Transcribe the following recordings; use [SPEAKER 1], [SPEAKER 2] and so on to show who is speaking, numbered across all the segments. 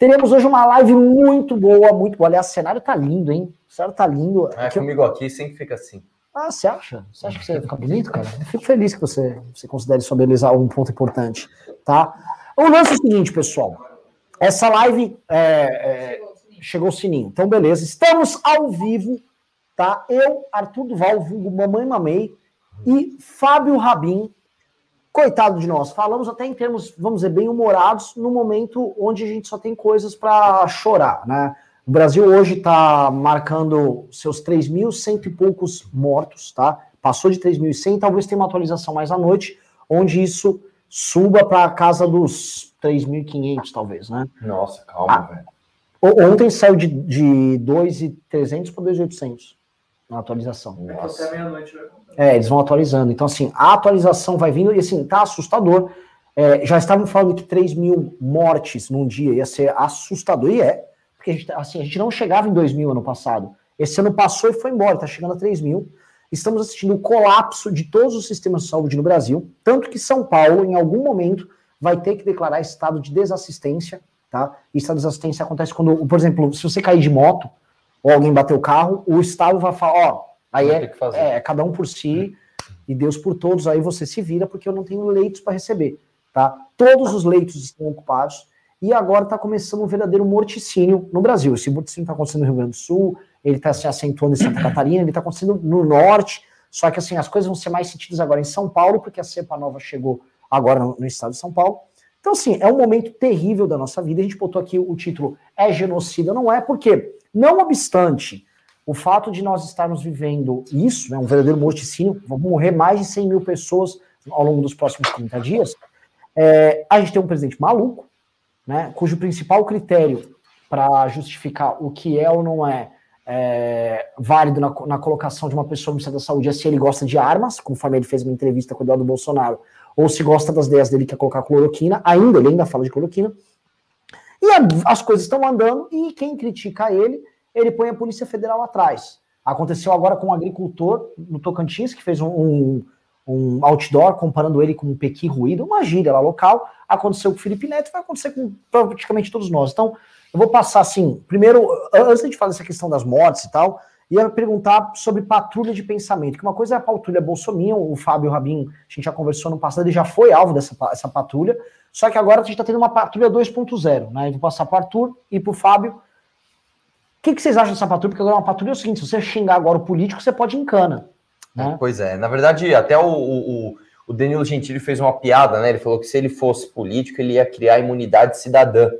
[SPEAKER 1] Teremos hoje uma live muito boa, muito boa. Aliás, o cenário tá lindo, hein? O cenário tá lindo.
[SPEAKER 2] É, aqui comigo aqui sempre fica assim.
[SPEAKER 1] Ah, você acha? Você acha que você fica bonito, cara? Eu fico feliz que você, você considere sua beleza um ponto importante, tá? O lance é o seguinte, pessoal. Essa live é, é, chegou o sininho. Então, beleza. Estamos ao vivo, tá? Eu, Arthur Duval, vulgo Mamãe Mamei, e Fábio Rabin, coitado de nós, falamos até em termos, vamos dizer, bem humorados, no momento onde a gente só tem coisas para chorar, né? O Brasil hoje está marcando seus 3.100 e poucos mortos, tá? Passou de 3.100, talvez tenha uma atualização mais à noite, onde isso suba para a casa dos 3.500, talvez, né?
[SPEAKER 2] Nossa, calma, ah, velho.
[SPEAKER 1] Ontem saiu de, de 2.300 para 2.800 na atualização.
[SPEAKER 3] Nossa. Até meia-noite vai
[SPEAKER 1] é, eles vão atualizando. Então, assim, a atualização vai vindo e, assim, tá assustador. É, já estavam falando que 3 mil mortes num dia ia ser assustador, e é, porque a gente, assim, a gente não chegava em 2 mil ano passado. Esse ano passou e foi embora, está chegando a 3 mil. Estamos assistindo o colapso de todos os sistemas de saúde no Brasil, tanto que São Paulo, em algum momento, vai ter que declarar estado de desassistência, tá? E estado de desassistência acontece quando, por exemplo, se você cair de moto ou alguém bater o carro, o estado vai falar, ó, Aí é, é, é, cada um por si e Deus por todos. Aí você se vira porque eu não tenho leitos para receber, tá? Todos os leitos estão ocupados e agora está começando um verdadeiro morticínio no Brasil. Esse morticínio está acontecendo no Rio Grande do Sul, ele está se acentuando em Santa Catarina, ele está acontecendo no norte. Só que assim as coisas vão ser mais sentidas agora em São Paulo porque a cepa nova chegou agora no, no estado de São Paulo. Então, assim, é um momento terrível da nossa vida. A gente botou aqui o título É Genocida, não é? Porque, não obstante o fato de nós estarmos vivendo isso, né, um verdadeiro morticínio, vão morrer mais de 100 mil pessoas ao longo dos próximos 30 dias, é, a gente tem um presidente maluco, né, cujo principal critério para justificar o que é ou não é, é válido na, na, colocação de uma pessoa no Ministério da Saúde é se ele gosta de armas, conforme ele fez uma entrevista com o Eduardo Bolsonaro, ou se gosta das ideias dele que é colocar cloroquina, ainda, ele ainda fala de cloroquina, e a, as coisas estão andando, e quem critica ele ele põe a Polícia Federal atrás. Aconteceu agora com um agricultor no Tocantins, que fez um, um, um outdoor comparando ele com um pequi ruído, uma gíria lá local. Aconteceu com o Felipe Neto, vai acontecer com praticamente todos nós. Então, eu vou passar assim, primeiro, antes de falar essa questão das mortes e tal, ia perguntar sobre patrulha de pensamento, que uma coisa é a patrulha Bolsonaro, o Fábio Rabin, a gente já conversou no passado, ele já foi alvo dessa essa patrulha, só que agora a gente está tendo uma patrulha 2.0, né? Eu vou passar para o Arthur e para o Fábio, o que, que, vocês acham dessa patrulha? Porque agora uma patrulha é o seguinte: se você xingar agora o político, você pode encana. Né?
[SPEAKER 2] Pois é, na verdade, até o, o, o, Danilo Gentili fez uma piada, né? Ele falou que se ele fosse político, ele ia criar imunidade cidadã,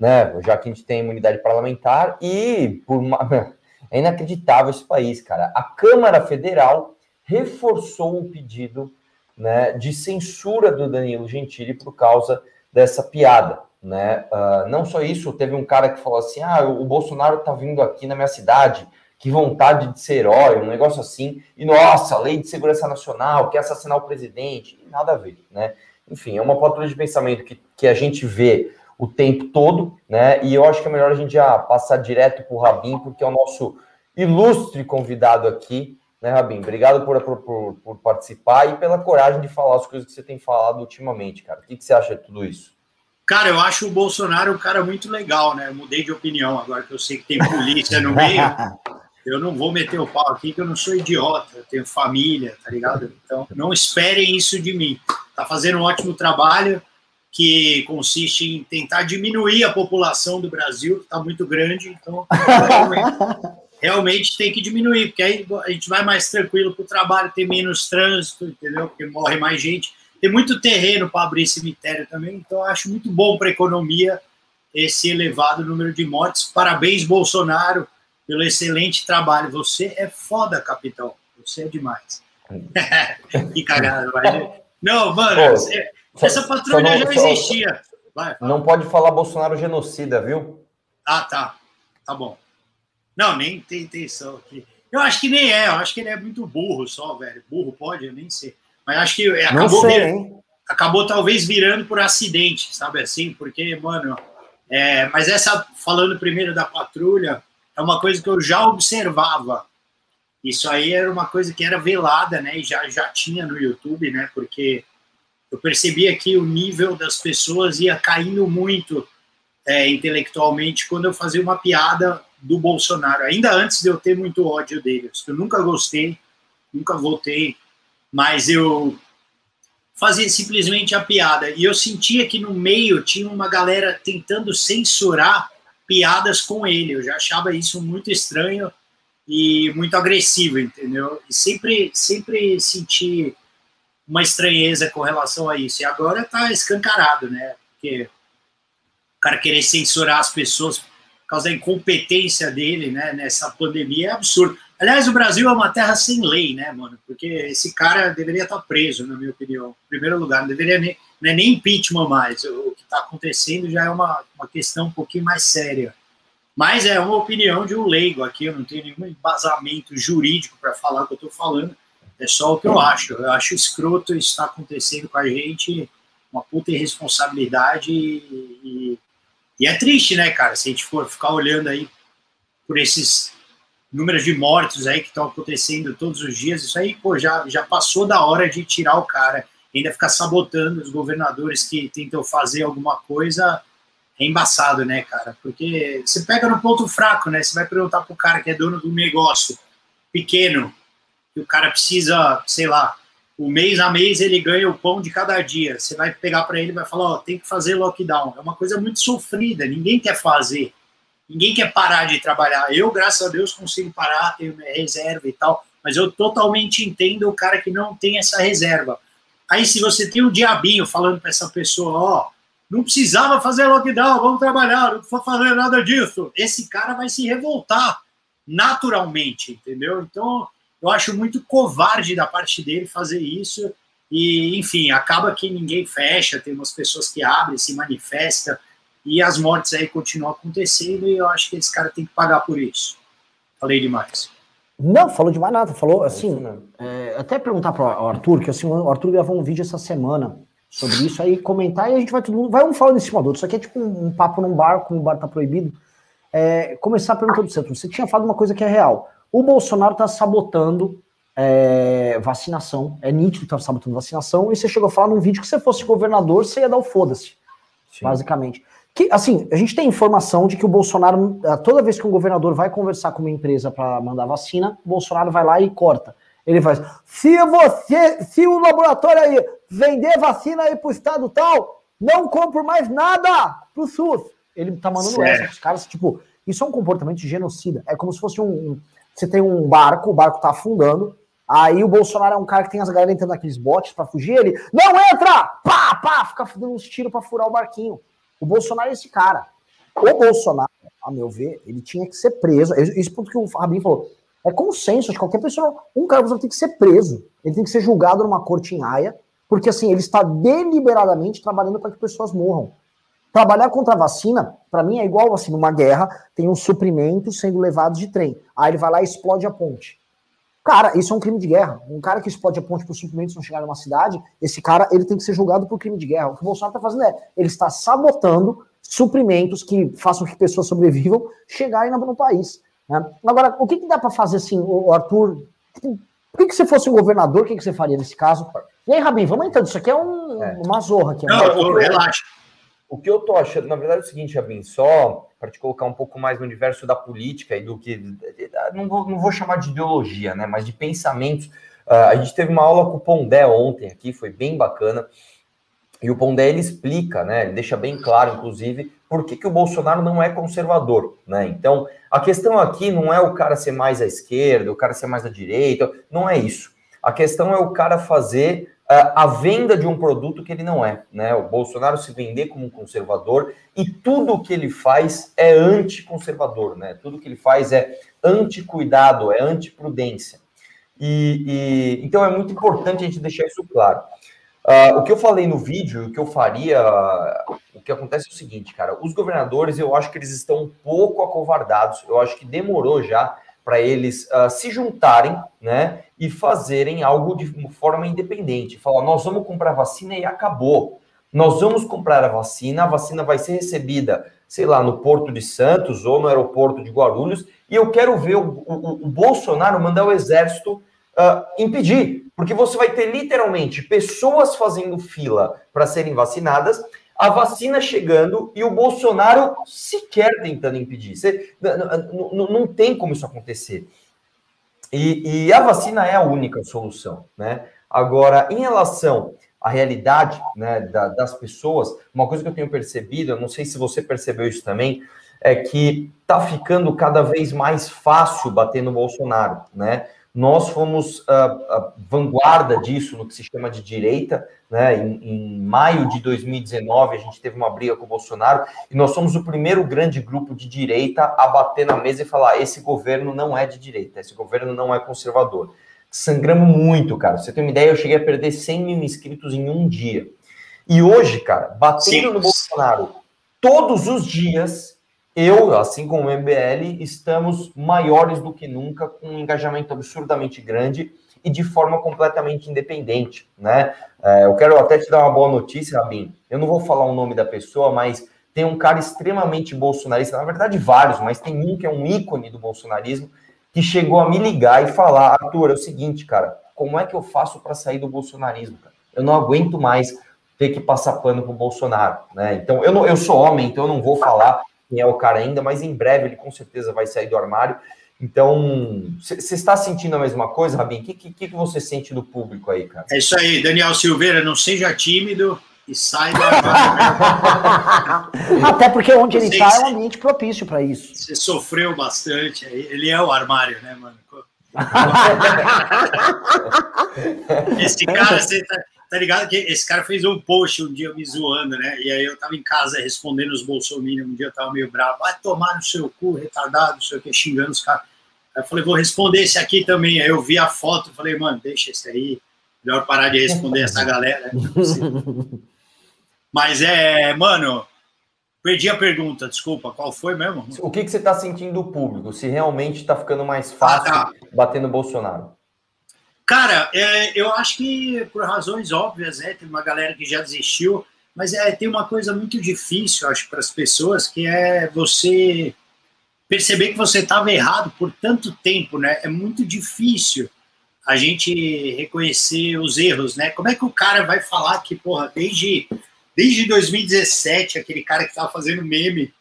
[SPEAKER 2] né? Já que a gente tem imunidade parlamentar e por uma... é inacreditável esse país, cara. A Câmara Federal reforçou o pedido né, de censura do Danilo Gentili por causa dessa piada né? Uh, não só isso, teve um cara que falou assim: ah, o Bolsonaro tá vindo aqui na minha cidade, que vontade de ser herói, um negócio assim, e nossa, lei de segurança nacional, quer assassinar o presidente, nada a ver, né? Enfim, é uma patrulha de pensamento que, que a gente vê o tempo todo, né? E eu acho que é melhor a gente já passar direto para o Rabin, porque é o nosso ilustre convidado aqui, né, Rabin? Obrigado por, por, por, participar e pela coragem de falar as coisas que você tem falado ultimamente, cara. O que, que você acha de tudo isso?
[SPEAKER 4] Cara, eu acho o Bolsonaro um cara muito legal, né? Eu mudei de opinião agora que eu sei que tem polícia no meio. Eu não vou meter o pau aqui, que eu não sou idiota, eu tenho família, tá ligado? Então, não esperem isso de mim. Tá fazendo um ótimo trabalho que consiste em tentar diminuir a população do Brasil, que está muito grande, então realmente, realmente, tem que diminuir, porque aí a gente vai mais tranquilo para o trabalho, tem menos trânsito, entendeu? Porque morre mais gente tem muito terreno para abrir cemitério também, então acho muito bom para a economia esse elevado número de mortes. Parabéns, Bolsonaro, pelo excelente trabalho. Você é foda, capitão. Você é demais. que cagada. Mas... Não, mano, Pô, essa patrulha não, já existia.
[SPEAKER 2] Vai, não pode falar Bolsonaro genocida, viu?
[SPEAKER 4] Ah, tá. Tá bom. Não, nem tem intenção aqui. Eu acho que nem é, eu acho que ele é muito burro só, velho. Burro pode, eu nem sei. Mas acho que é, acabou, sei, virando, acabou talvez virando por acidente, sabe assim? Porque, mano, é, mas essa, falando primeiro da patrulha, é uma coisa que eu já observava. Isso aí era uma coisa que era velada, né? E já, já tinha no YouTube, né? Porque eu percebia que o nível das pessoas ia caindo muito é, intelectualmente quando eu fazia uma piada do Bolsonaro, ainda antes de eu ter muito ódio dele. Eu nunca gostei, nunca votei, mas eu fazia simplesmente a piada. E eu sentia que no meio tinha uma galera tentando censurar piadas com ele. Eu já achava isso muito estranho e muito agressivo, entendeu? E sempre, sempre senti uma estranheza com relação a isso. E agora está escancarado, né? Porque o cara querer censurar as pessoas por causa da incompetência dele, né? Nessa pandemia é absurdo. Aliás, o Brasil é uma terra sem lei, né, mano? Porque esse cara deveria estar preso, na minha opinião. Em primeiro lugar, não deveria nem, não é nem impeachment mais. O que está acontecendo já é uma, uma questão um pouquinho mais séria. Mas é uma opinião de um leigo aqui, eu não tenho nenhum embasamento jurídico para falar o que eu estou falando. É só o que eu acho. Eu acho escroto isso está acontecendo com a gente, uma puta irresponsabilidade e, e, é triste, né, cara? Se a gente for ficar olhando aí por esses números de mortos aí que estão acontecendo todos os dias, isso aí, pô, já, já passou da hora de tirar o cara. Ainda ficar sabotando os governadores que tentam fazer alguma coisa é embaçado, né, cara? Porque você pega no ponto fraco, né? Você vai perguntar pro cara que é dono do negócio pequeno, que o cara precisa, sei lá, o mês a mês ele ganha o pão de cada dia. Você vai pegar para ele e vai falar, ó, oh, tem que fazer lockdown. É uma coisa muito sofrida, ninguém quer fazer. Ninguém quer parar de trabalhar. Eu, graças a Deus, consigo parar, tenho minha reserva e tal, mas eu totalmente entendo o cara que não tem essa reserva. Aí, se você tem um diabinho falando para essa pessoa, ó, oh, não precisava fazer lockdown, vamos trabalhar, não vou fazer nada disso. Esse cara vai se revoltar naturalmente, entendeu? Então, eu acho muito covarde da parte dele fazer isso. E, enfim, acaba que ninguém fecha, tem umas pessoas que abrem, se manifestam, e as mortes aí continuam acontecendo, e eu acho que esse cara tem que pagar por isso. Falei demais.
[SPEAKER 1] Não, falou demais nada. Falou assim. É, até perguntar para o Arthur, que assim, o Arthur gravou um vídeo essa semana sobre isso, aí comentar e a gente vai todo mundo, vai um falando em cima do outro. Isso aqui é tipo um, um papo num bar, como o bar tá proibido. É, começar perguntando do centro. Você tinha falado uma coisa que é real. O Bolsonaro tá sabotando é, vacinação. É nítido que tá sabotando vacinação. E você chegou a falar num vídeo que se você fosse governador, você ia dar o foda-se. Basicamente. Que, assim, a gente tem informação de que o Bolsonaro, toda vez que um governador vai conversar com uma empresa para mandar vacina, o Bolsonaro vai lá e corta. Ele faz, se você, se o laboratório aí vender vacina aí pro estado tal, não compro mais nada pro SUS. Ele tá mandando certo. essa. Os caras, tipo, isso é um comportamento genocida. É como se fosse um. Você tem um barco, o barco tá afundando. Aí o Bolsonaro é um cara que tem as galera entrando naqueles botes para fugir. Ele, não entra! Pá, pá! Fica dando uns tiros pra furar o barquinho. O Bolsonaro é esse cara. O Bolsonaro, a meu ver, ele tinha que ser preso. Isso porque o Fabinho falou. É consenso de qualquer pessoa. Um cara tem que ser preso. Ele tem que ser julgado numa corte em Haia porque assim, ele está deliberadamente trabalhando para que pessoas morram. Trabalhar contra a vacina, para mim, é igual assim, numa guerra, tem um suprimento sendo levados de trem. Aí ele vai lá e explode a ponte. Cara, isso é um crime de guerra. Um cara que explode a ponte para os suprimentos não chegar numa cidade, esse cara ele tem que ser julgado por crime de guerra. O que o Bolsonaro está fazendo é, ele está sabotando suprimentos que façam que pessoas sobrevivam chegarem no país. Né? Agora, o que, que dá para fazer assim, o Arthur? Por que, que você fosse um governador, o que, que você faria nesse caso? E aí, Rabin, vamos entrando. Isso aqui é, um, é. uma zorra aqui.
[SPEAKER 2] Não, eu, relaxa. O que eu tô achando, na verdade, é o seguinte, Rabin, só para te colocar um pouco mais no universo da política e do que. Não vou, não vou chamar de ideologia, né? Mas de pensamentos. Uh, a gente teve uma aula com o Pondé ontem aqui, foi bem bacana. E o Pondé ele explica, né? Ele deixa bem claro, inclusive, por que, que o Bolsonaro não é conservador, né? Então, a questão aqui não é o cara ser mais à esquerda, o cara ser mais à direita, não é isso. A questão é o cara fazer a venda de um produto que ele não é, né? O Bolsonaro se vender como um conservador e tudo que ele faz é anticonservador, né? Tudo que ele faz é anti-cuidado, é anti-prudência. E, e, então é muito importante a gente deixar isso claro. Uh, o que eu falei no vídeo, o que eu faria, o que acontece é o seguinte, cara, os governadores, eu acho que eles estão um pouco acovardados, eu acho que demorou já para eles uh, se juntarem, né, e fazerem algo de forma independente. Falar, nós vamos comprar vacina e acabou. Nós vamos comprar a vacina, a vacina vai ser recebida, sei lá, no Porto de Santos ou no aeroporto de Guarulhos, e eu quero ver o, o, o Bolsonaro mandar o exército uh, impedir, porque você vai ter literalmente pessoas fazendo fila para serem vacinadas, a vacina chegando e o Bolsonaro sequer tentando impedir. Você, não, tem como isso acontecer. E, e, a vacina é a única solução, né? Agora, em relação à realidade né, da, das pessoas, uma coisa que eu tenho percebido, eu não sei se você percebeu isso também, é que tá ficando cada vez mais fácil bater no Bolsonaro, né? Nós fomos a, a vanguarda disso no que se chama de direita, né? Em, em, maio de 2019 a gente teve uma briga com o Bolsonaro e nós somos o primeiro grande grupo de direita a bater na mesa e falar: esse governo não é de direita, esse governo não é conservador. Sangramos muito, cara. Você tem uma ideia? Eu cheguei a perder 100 mil inscritos em um dia. E hoje, cara, batendo Sim. no Bolsonaro todos os dias, eu, assim como o MBL, estamos maiores do que nunca, com um engajamento absurdamente grande e de forma completamente independente, né? É, eu quero até te dar uma boa notícia, Rabin. Eu não vou falar o nome da pessoa, mas tem um cara extremamente bolsonarista, na verdade vários, mas tem um que é um ícone do bolsonarismo, que chegou a me ligar e falar, Arthur, é o seguinte, cara, como é que eu faço para sair do bolsonarismo? Cara? Eu não aguento mais ter que passar pano pro Bolsonaro, né? Então, eu, não, eu sou homem, então eu não vou falar quem é o cara ainda, mas em breve ele com certeza vai sair do armário. Então, você está sentindo a mesma coisa, Rabin? O que, que, que você sente do público aí, cara?
[SPEAKER 4] É isso aí, Daniel Silveira, não seja tímido e sai do armário.
[SPEAKER 1] Até porque onde ele está é um ambiente propício para isso.
[SPEAKER 4] Você sofreu bastante, ele é o armário, né, mano? Esse cara, você tá, tá ligado que esse cara fez um post um dia me zoando, né? E aí eu tava em casa respondendo os bolsominions, um dia eu tava meio bravo, vai tomar no seu cu, retardado, não sei o que, xingando os caras. Aí eu falei, vou responder esse aqui também. Aí eu vi a foto, falei, mano, deixa esse aí, melhor parar de responder essa galera. Mas é, mano, perdi a pergunta, desculpa, qual foi mesmo?
[SPEAKER 2] O que, que você está sentindo do público? Se realmente está ficando mais fácil ah, tá. bater no Bolsonaro?
[SPEAKER 4] Cara, é, eu acho que por razões óbvias, né? Tem uma galera que já desistiu, mas é, tem uma coisa muito difícil, acho, para as pessoas, que é você perceber que você estava errado por tanto tempo, né? É muito difícil a gente reconhecer os erros, né? Como é que o cara vai falar que, porra, desde, desde 2017, aquele cara que estava fazendo meme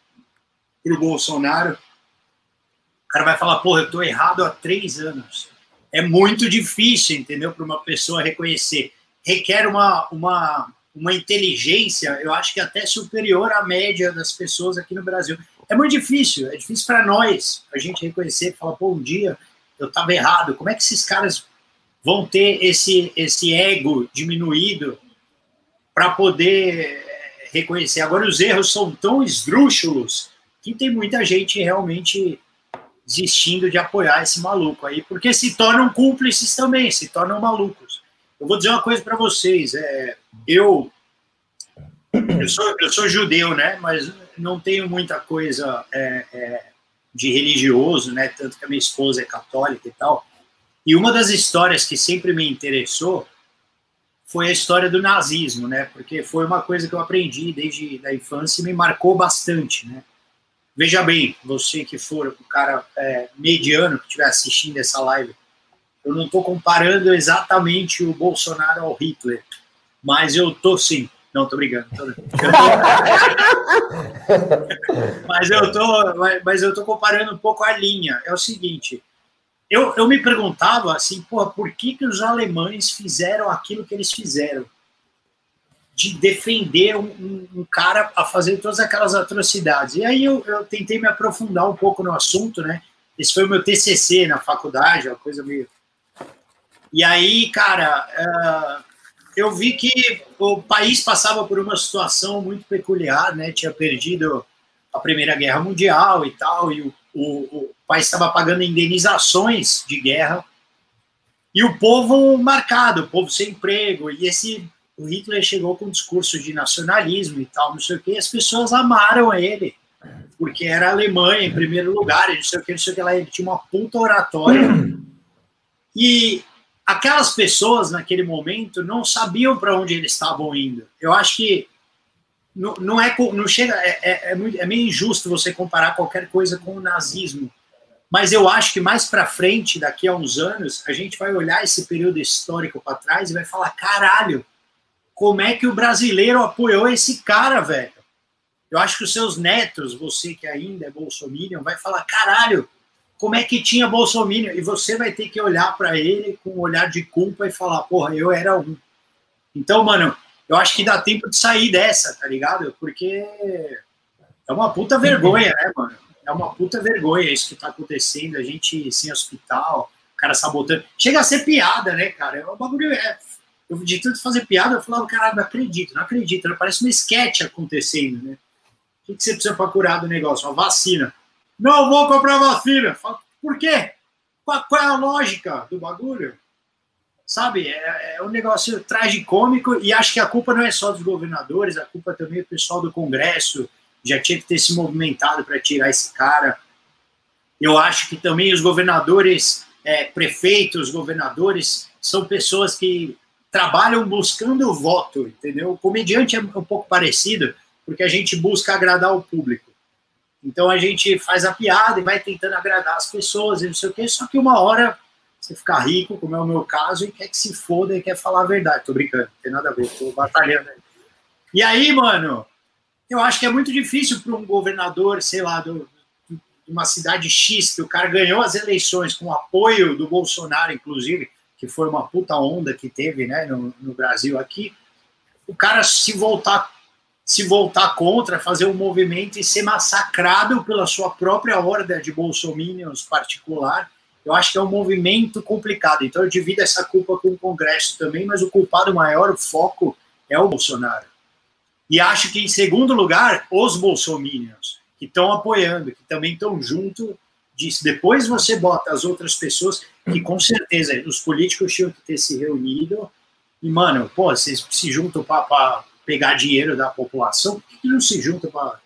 [SPEAKER 4] pro Bolsonaro, o cara vai falar, porra, eu tô errado há três anos é muito difícil, entendeu? Para uma pessoa reconhecer. Requer uma, uma, uma inteligência, eu acho que até superior à média das pessoas aqui no Brasil. É muito difícil, é difícil para nós a gente reconhecer, falar, pô, um dia eu estava errado. Como é que esses caras vão ter esse, esse ego diminuído para poder reconhecer? Agora, os erros são tão esdrúxulos que tem muita gente realmente desistindo de apoiar esse maluco aí, porque se tornam cúmplices também, se tornam malucos. Eu vou dizer uma coisa para vocês, é, eu, eu, sou, eu sou judeu, né, mas não tenho muita coisa é, é, de religioso, né, tanto que a minha esposa é católica e tal, e uma das histórias que sempre me interessou foi a história do nazismo, né, porque foi uma coisa que eu aprendi desde a infância e me marcou bastante, né, Veja bem, você que for um cara é, mediano que estiver assistindo essa live, eu não estou comparando exatamente o Bolsonaro ao Hitler, mas eu tô sim. Não, tô brincando. Tô... mas eu tô, mas eu tô comparando um pouco a linha. É o seguinte, eu, eu me perguntava assim, porra, por que que os alemães fizeram aquilo que eles fizeram? De defender um, um, um, cara a fazer todas aquelas atrocidades. E aí eu, eu, tentei me aprofundar um pouco no assunto, né? Esse foi o meu TCC na faculdade, uma coisa meio. E aí, cara, uh, eu vi que o país passava por uma situação muito peculiar, né? Tinha perdido a Primeira Guerra Mundial e tal, e o, o, o país estava pagando indenizações de guerra. E o povo marcado, o povo sem emprego, e esse o Hitler chegou com um discurso de nacionalismo e tal, não sei o que, as pessoas amaram ele, porque era Alemanha em primeiro lugar, não sei o que, não sei o que lá, ele tinha uma puta oratória. E aquelas pessoas naquele momento não sabiam para onde eles estavam indo. Eu acho que não, não é não chega é, é, é, é meio injusto você comparar qualquer coisa com o nazismo, mas eu acho que mais para frente, daqui a uns anos, a gente vai olhar esse período histórico para trás e vai falar caralho como é que o brasileiro apoiou esse cara, velho. Eu acho que os seus netos, você que ainda é bolsominion, vai falar, caralho, como é que tinha bolsominion? E você vai ter que olhar para ele com um olhar de culpa e falar, porra, eu era um. Então, mano, eu acho que dá tempo de sair dessa, tá ligado? Porque é uma puta vergonha, né, mano? É uma puta vergonha isso que tá acontecendo, a gente sem hospital, o cara sabotando. Chega a ser piada, né, cara? É um bagulho. É... Eu, de tanto fazer piada, eu falava, caralho, não acredito, não acredito. Né? Parece uma sketch acontecendo, né? O que você precisa para curar do negócio? Uma vacina. Não vou comprar vacina. Por quê? Qual, é a lógica do bagulho? Sabe, é, é um negócio tragicômico e acho que a culpa não é só dos governadores, a culpa também é do pessoal do Congresso, já tinha que ter se movimentado para tirar esse cara. Eu acho que também os governadores, é, prefeitos, governadores, são pessoas que trabalham buscando o voto, entendeu? O comediante é um pouco parecido, porque a gente busca agradar o público. Então a gente faz a piada e vai tentando agradar as pessoas e não sei o quê, só que uma hora você fica rico, como é o meu caso, e quer que se foda e quer falar a verdade. Tô brincando, não tem nada a ver, tô batalhando. E aí, mano, eu acho que é muito difícil para um governador, sei lá, do, de uma cidade X, que o cara ganhou as eleições com o apoio do Bolsonaro, inclusive, que foi uma puta onda que teve né, no, no Brasil aqui, o cara se voltar se voltar contra, fazer um movimento e ser massacrado pela sua própria horda de bolsominions particular, eu acho que é um movimento complicado. Então eu divido essa culpa com o Congresso também, mas o culpado maior, o foco, é o Bolsonaro. E acho que, em segundo lugar, os bolsominions, que estão apoiando, que também estão junto disso. Depois você bota as outras pessoas, que com certeza os políticos tinham que ter se reunido, e, mano, pô, vocês se juntam para pegar dinheiro da população, por que não se junta para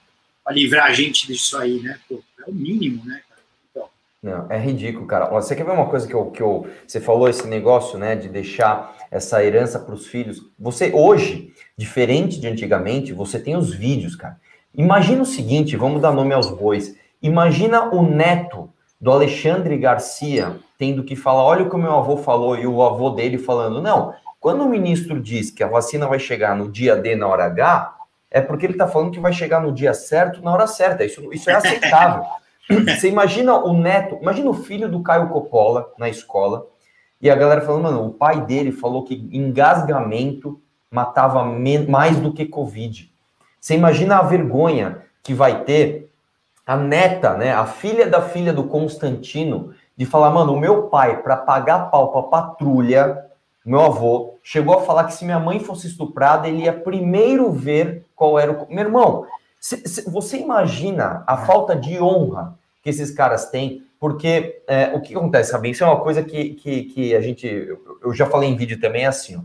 [SPEAKER 4] livrar a gente disso aí, né? Pô, é o mínimo, né,
[SPEAKER 2] Então. Não, é ridículo, cara. Você quer ver uma coisa que eu, que eu. Você falou esse negócio, né, de deixar essa herança para os filhos. Você, hoje, diferente de antigamente, você tem os vídeos, cara. Imagina o seguinte: vamos dar nome aos bois. Imagina o neto do Alexandre Garcia tendo que falar: olha o que o meu avô falou, e o avô dele falando: não, quando o ministro diz que a vacina vai chegar no dia D, na hora H, é porque ele está falando que vai chegar no dia certo, na hora certa. Isso, isso é aceitável. Você imagina o neto, imagina o filho do Caio Coppola na escola, e a galera falando, mano, o pai dele falou que engasgamento matava mais do que Covid. Você imagina a vergonha que vai ter a neta, né, a filha da filha do Constantino, de falar, mano, o meu pai, para pagar pau pra patrulha, meu avô, chegou a falar que se minha mãe fosse estuprada, ele ia primeiro ver qual era o. Meu irmão, se, se, você imagina a falta de honra que esses caras têm? Porque é, o que acontece, sabe? Isso é uma coisa que, que, que a gente. Eu já falei em vídeo também, é assim. Ó,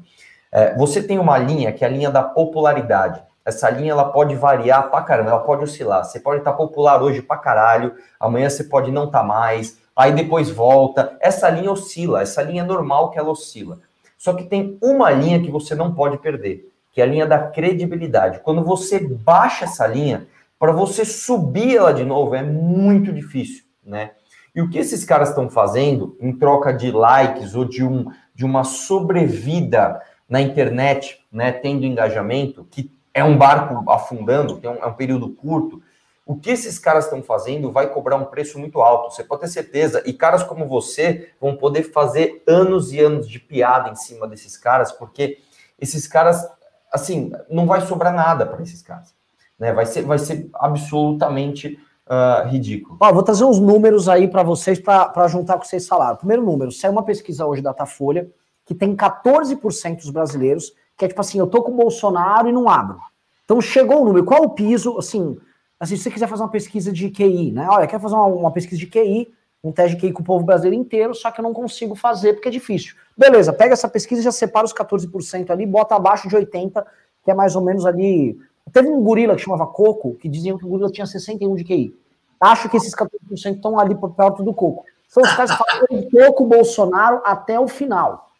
[SPEAKER 2] é, você tem uma linha que é a linha da popularidade. Essa linha ela pode variar pra caramba, ela pode oscilar. Você pode estar tá popular hoje pra caralho, amanhã você pode não estar tá mais, aí depois volta. Essa linha oscila, essa linha é normal que ela oscila. Só que tem uma linha que você não pode perder, que é a linha da credibilidade. Quando você baixa essa linha, para você subir ela de novo é muito difícil, né? E o que esses caras estão fazendo em troca de likes ou de, um, de uma sobrevida na internet, né, tendo engajamento, que é um barco afundando, um, é um período curto, o que esses caras estão fazendo vai cobrar um preço muito alto, você pode ter certeza. E caras como você vão poder fazer anos e anos de piada em cima desses caras, porque esses caras, assim, não vai sobrar nada para esses caras. Né? Vai, ser, vai ser absolutamente uh, ridículo.
[SPEAKER 1] Ó, vou trazer uns números aí para vocês para juntar com vocês falaram. Primeiro número, saiu uma pesquisa hoje da Datafolha que tem 14% dos brasileiros que é tipo assim, eu tô com o Bolsonaro e não abro. Então chegou o número, qual o piso, assim, assim, se você quiser fazer uma pesquisa de QI, né? Olha, quero fazer uma, uma, pesquisa de QI, um teste de QI com o povo brasileiro inteiro, só que eu não consigo fazer porque é difícil. Beleza, pega essa pesquisa e já separa os 14% ali, bota abaixo de 80%, que é mais ou menos ali. Teve um gorila que chamava Coco, que diziam que o gorila tinha 61 de QI. Acho que esses 14% estão ali perto do Coco. São os caras que falam Bolsonaro até o final.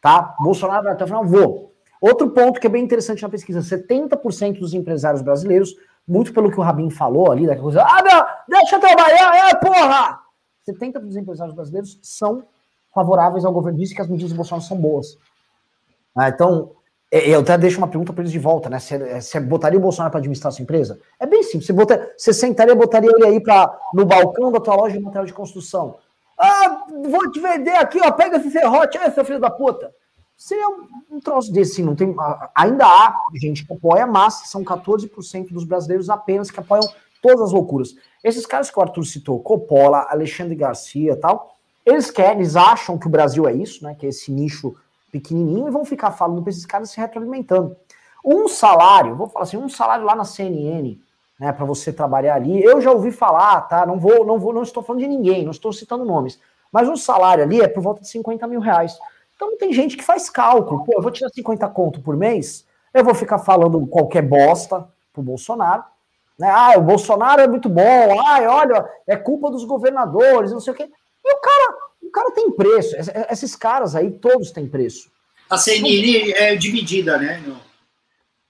[SPEAKER 1] Tá? Bolsonaro até o final, vou. Outro ponto que é bem interessante na pesquisa: 70% dos empresários brasileiros muito pelo que o Rabin falou ali, daquela coisa, ah, meu, deixa eu trabalhar, é, porra! 70% dos empresários brasileiros são favoráveis ao governo, disse que as medidas do Bolsonaro são boas. Ah, então, eu até deixo uma pergunta para eles de volta, né? Você, você botaria o Bolsonaro para administrar sua empresa? É bem simples. Você, sentaria, botaria ele aí pra, no balcão da tua loja de material de construção. Ah, vou te vender aqui, ó. Pega esse ferrote aí, seu filho da puta. Seria um, um troço desse, sim. Não tem, ainda há gente que apoia, mas são 14% dos brasileiros apenas que apoiam todas as loucuras. Esses caras que o Arthur citou, Coppola, Alexandre Garcia tal, eles querem, eles acham que o Brasil é isso, né? Que é esse nicho pequenininho e vão ficar falando para esses caras se retroalimentando. Um salário, vou falar assim, um salário lá na CNN, né, para você trabalhar ali, eu já ouvi falar, tá? Não vou, não vou, não estou falando de ninguém, não estou citando nomes, mas um salário ali é por volta de 50 mil reais. Então tem gente que faz cálculo, pô, eu vou tirar 50 conto por mês, eu vou ficar falando qualquer bosta pro Bolsonaro, né? Ah, o Bolsonaro é muito bom, ah, olha, é culpa dos governadores, não sei o quê. E o cara, o cara tem preço. Esses caras aí, todos têm preço.
[SPEAKER 4] A CNN é dividida, né?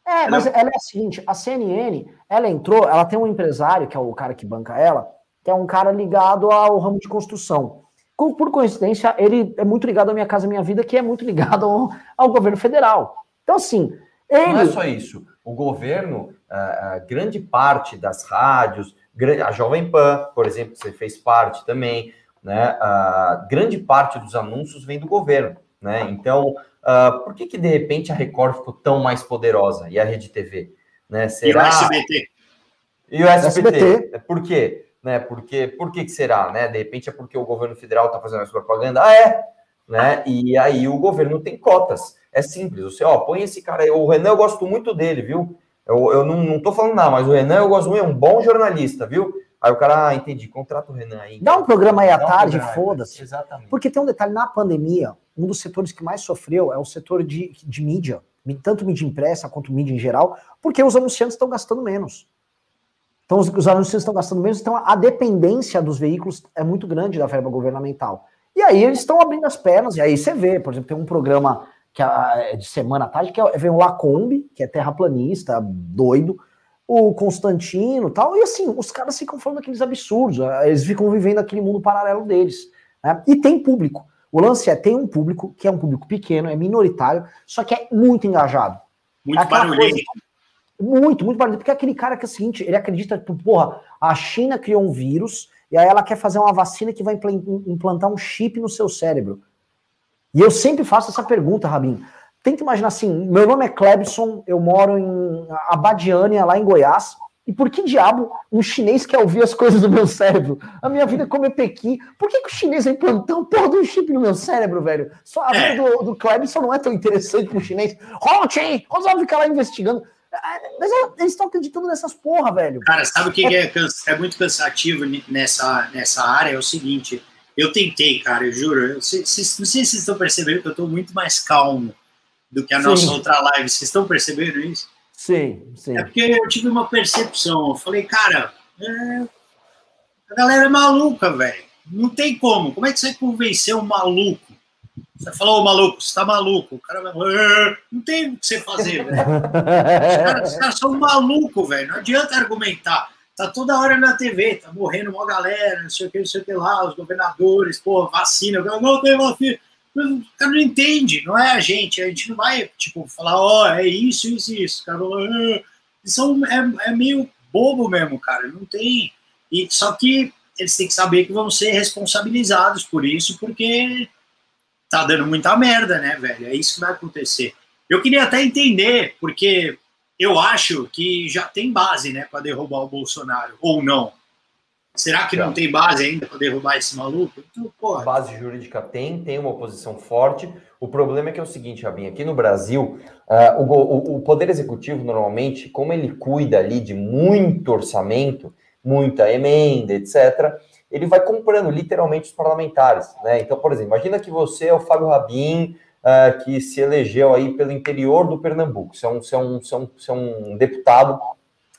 [SPEAKER 1] É, mas ela é a seguinte: a CNN, ela entrou, ela tem um empresário, que é o cara que banca ela, que é um cara ligado ao ramo de construção. Por coincidência, ele é muito ligado à Minha Casa Minha Vida, que é muito ligado ao, ao governo federal. Então, assim. Ele...
[SPEAKER 2] Não é só isso. O governo, a grande parte das rádios, a Jovem Pan, por exemplo, você fez parte também, né? A grande parte dos anúncios vem do governo, né? Então, uh, por que que de repente a Record ficou tão mais poderosa e a Rede TV, né?
[SPEAKER 4] Será... E o SBT.
[SPEAKER 2] E o SBT. SBT. Por quê? Né? Porque, por que que será, né? De repente é porque o governo federal está fazendo essa propaganda? Ah, é! Né? E aí o governo tem cotas. É simples. Você, ó, põe esse cara aí. O Renan, eu gosto muito dele, viu? Eu, eu não, não tô falando nada, mas o Renan eu gosto muito, é um bom jornalista, viu? Aí o cara, ah, entendi, contrata o Renan aí.
[SPEAKER 1] Dá um programa aí à tarde, foda-se. Exatamente. Porque tem um detalhe, na pandemia, um dos setores que mais sofreu é o setor de, de mídia, tanto mídia impressa quanto mídia em geral, porque os anunciantes estão gastando menos. Então os, os anunciantes estão gastando menos, então a dependência dos veículos é muito grande da verba governamental. E aí eles estão abrindo as pernas, e aí você vê, por exemplo, tem um programa que é de semana à tarde, que é, vem o Lacombe, que é terraplanista, doido, o Constantino tal, e assim, os caras ficam falando aqueles absurdos, eh, eles ficam vivendo aquele mundo paralelo deles. Né? E tem público. O lance é, tem um público, que é um público pequeno, é minoritário, só que é muito engajado.
[SPEAKER 4] Muito é barulhento.
[SPEAKER 1] Muito, muito barulhento, porque é aquele cara que é o seguinte, ele acredita, tipo, porra, a China criou um vírus, e aí ela quer fazer uma vacina que vai implantar um chip no seu cérebro. E eu sempre faço essa pergunta, Rabin. Tenta imaginar assim: meu nome é Clebson, eu moro em Abadiânia, lá em Goiás. E por que diabo um chinês quer ouvir as coisas do meu cérebro? A minha vida é comer pequi. Por que, que o chinês vai implantar um porra de um chip no meu cérebro, velho? Só a vida do, do Clebson não é tão interessante pro chinês. Rote! Resolve ficar lá investigando. Mas eles estão acreditando nessas porra, velho.
[SPEAKER 4] Cara, sabe o que é, é, muito cansativo nessa, nessa área? É o seguinte. Eu tentei, cara, eu juro. Eu, se, se, não sei se vocês estão percebendo que eu estou muito mais calmo do que a sim. nossa outra live. Vocês estão percebendo isso?
[SPEAKER 1] Sim, sim.
[SPEAKER 4] É porque eu tive uma percepção. Eu falei, cara, é... a galera é maluca, velho. Não tem como. Como é que você convencer um maluco? Você falou, maluco, você tá maluco. O cara vai é, não tem o que você fazer, velho. Os caras, são malucos, velho. Não adianta argumentar. Tá toda hora na TV, tá morrendo uma galera, não sei o que, não sei o que lá, os governadores, pô, vacina, não tem vacina o cara não entende, não é a gente. A gente não vai, tipo, falar, ó, oh, é isso, isso, isso. O cara ah. isso é, é meio bobo mesmo, cara. Não tem. E, só que eles têm que saber que vão ser responsabilizados por isso, porque tá dando muita merda, né, velho? É isso que vai acontecer. Eu queria até entender, porque eu acho que já tem base, né, para derrubar o Bolsonaro, ou não. Será que Já. não tem base ainda para derrubar esse maluco? Então,
[SPEAKER 2] porra. Base jurídica tem, tem uma oposição forte. O problema é que é o seguinte, Rabinho, aqui no Brasil, uh, o, o, Poder Executivo, normalmente, como ele cuida ali de muito orçamento, muita emenda, etc., ele vai comprando literalmente os parlamentares. Né? Então, por exemplo, imagina que você é o Fábio Rabin, uh, que se elegeu aí pelo interior do Pernambuco. Você é um, você é um, você é um, você é um deputado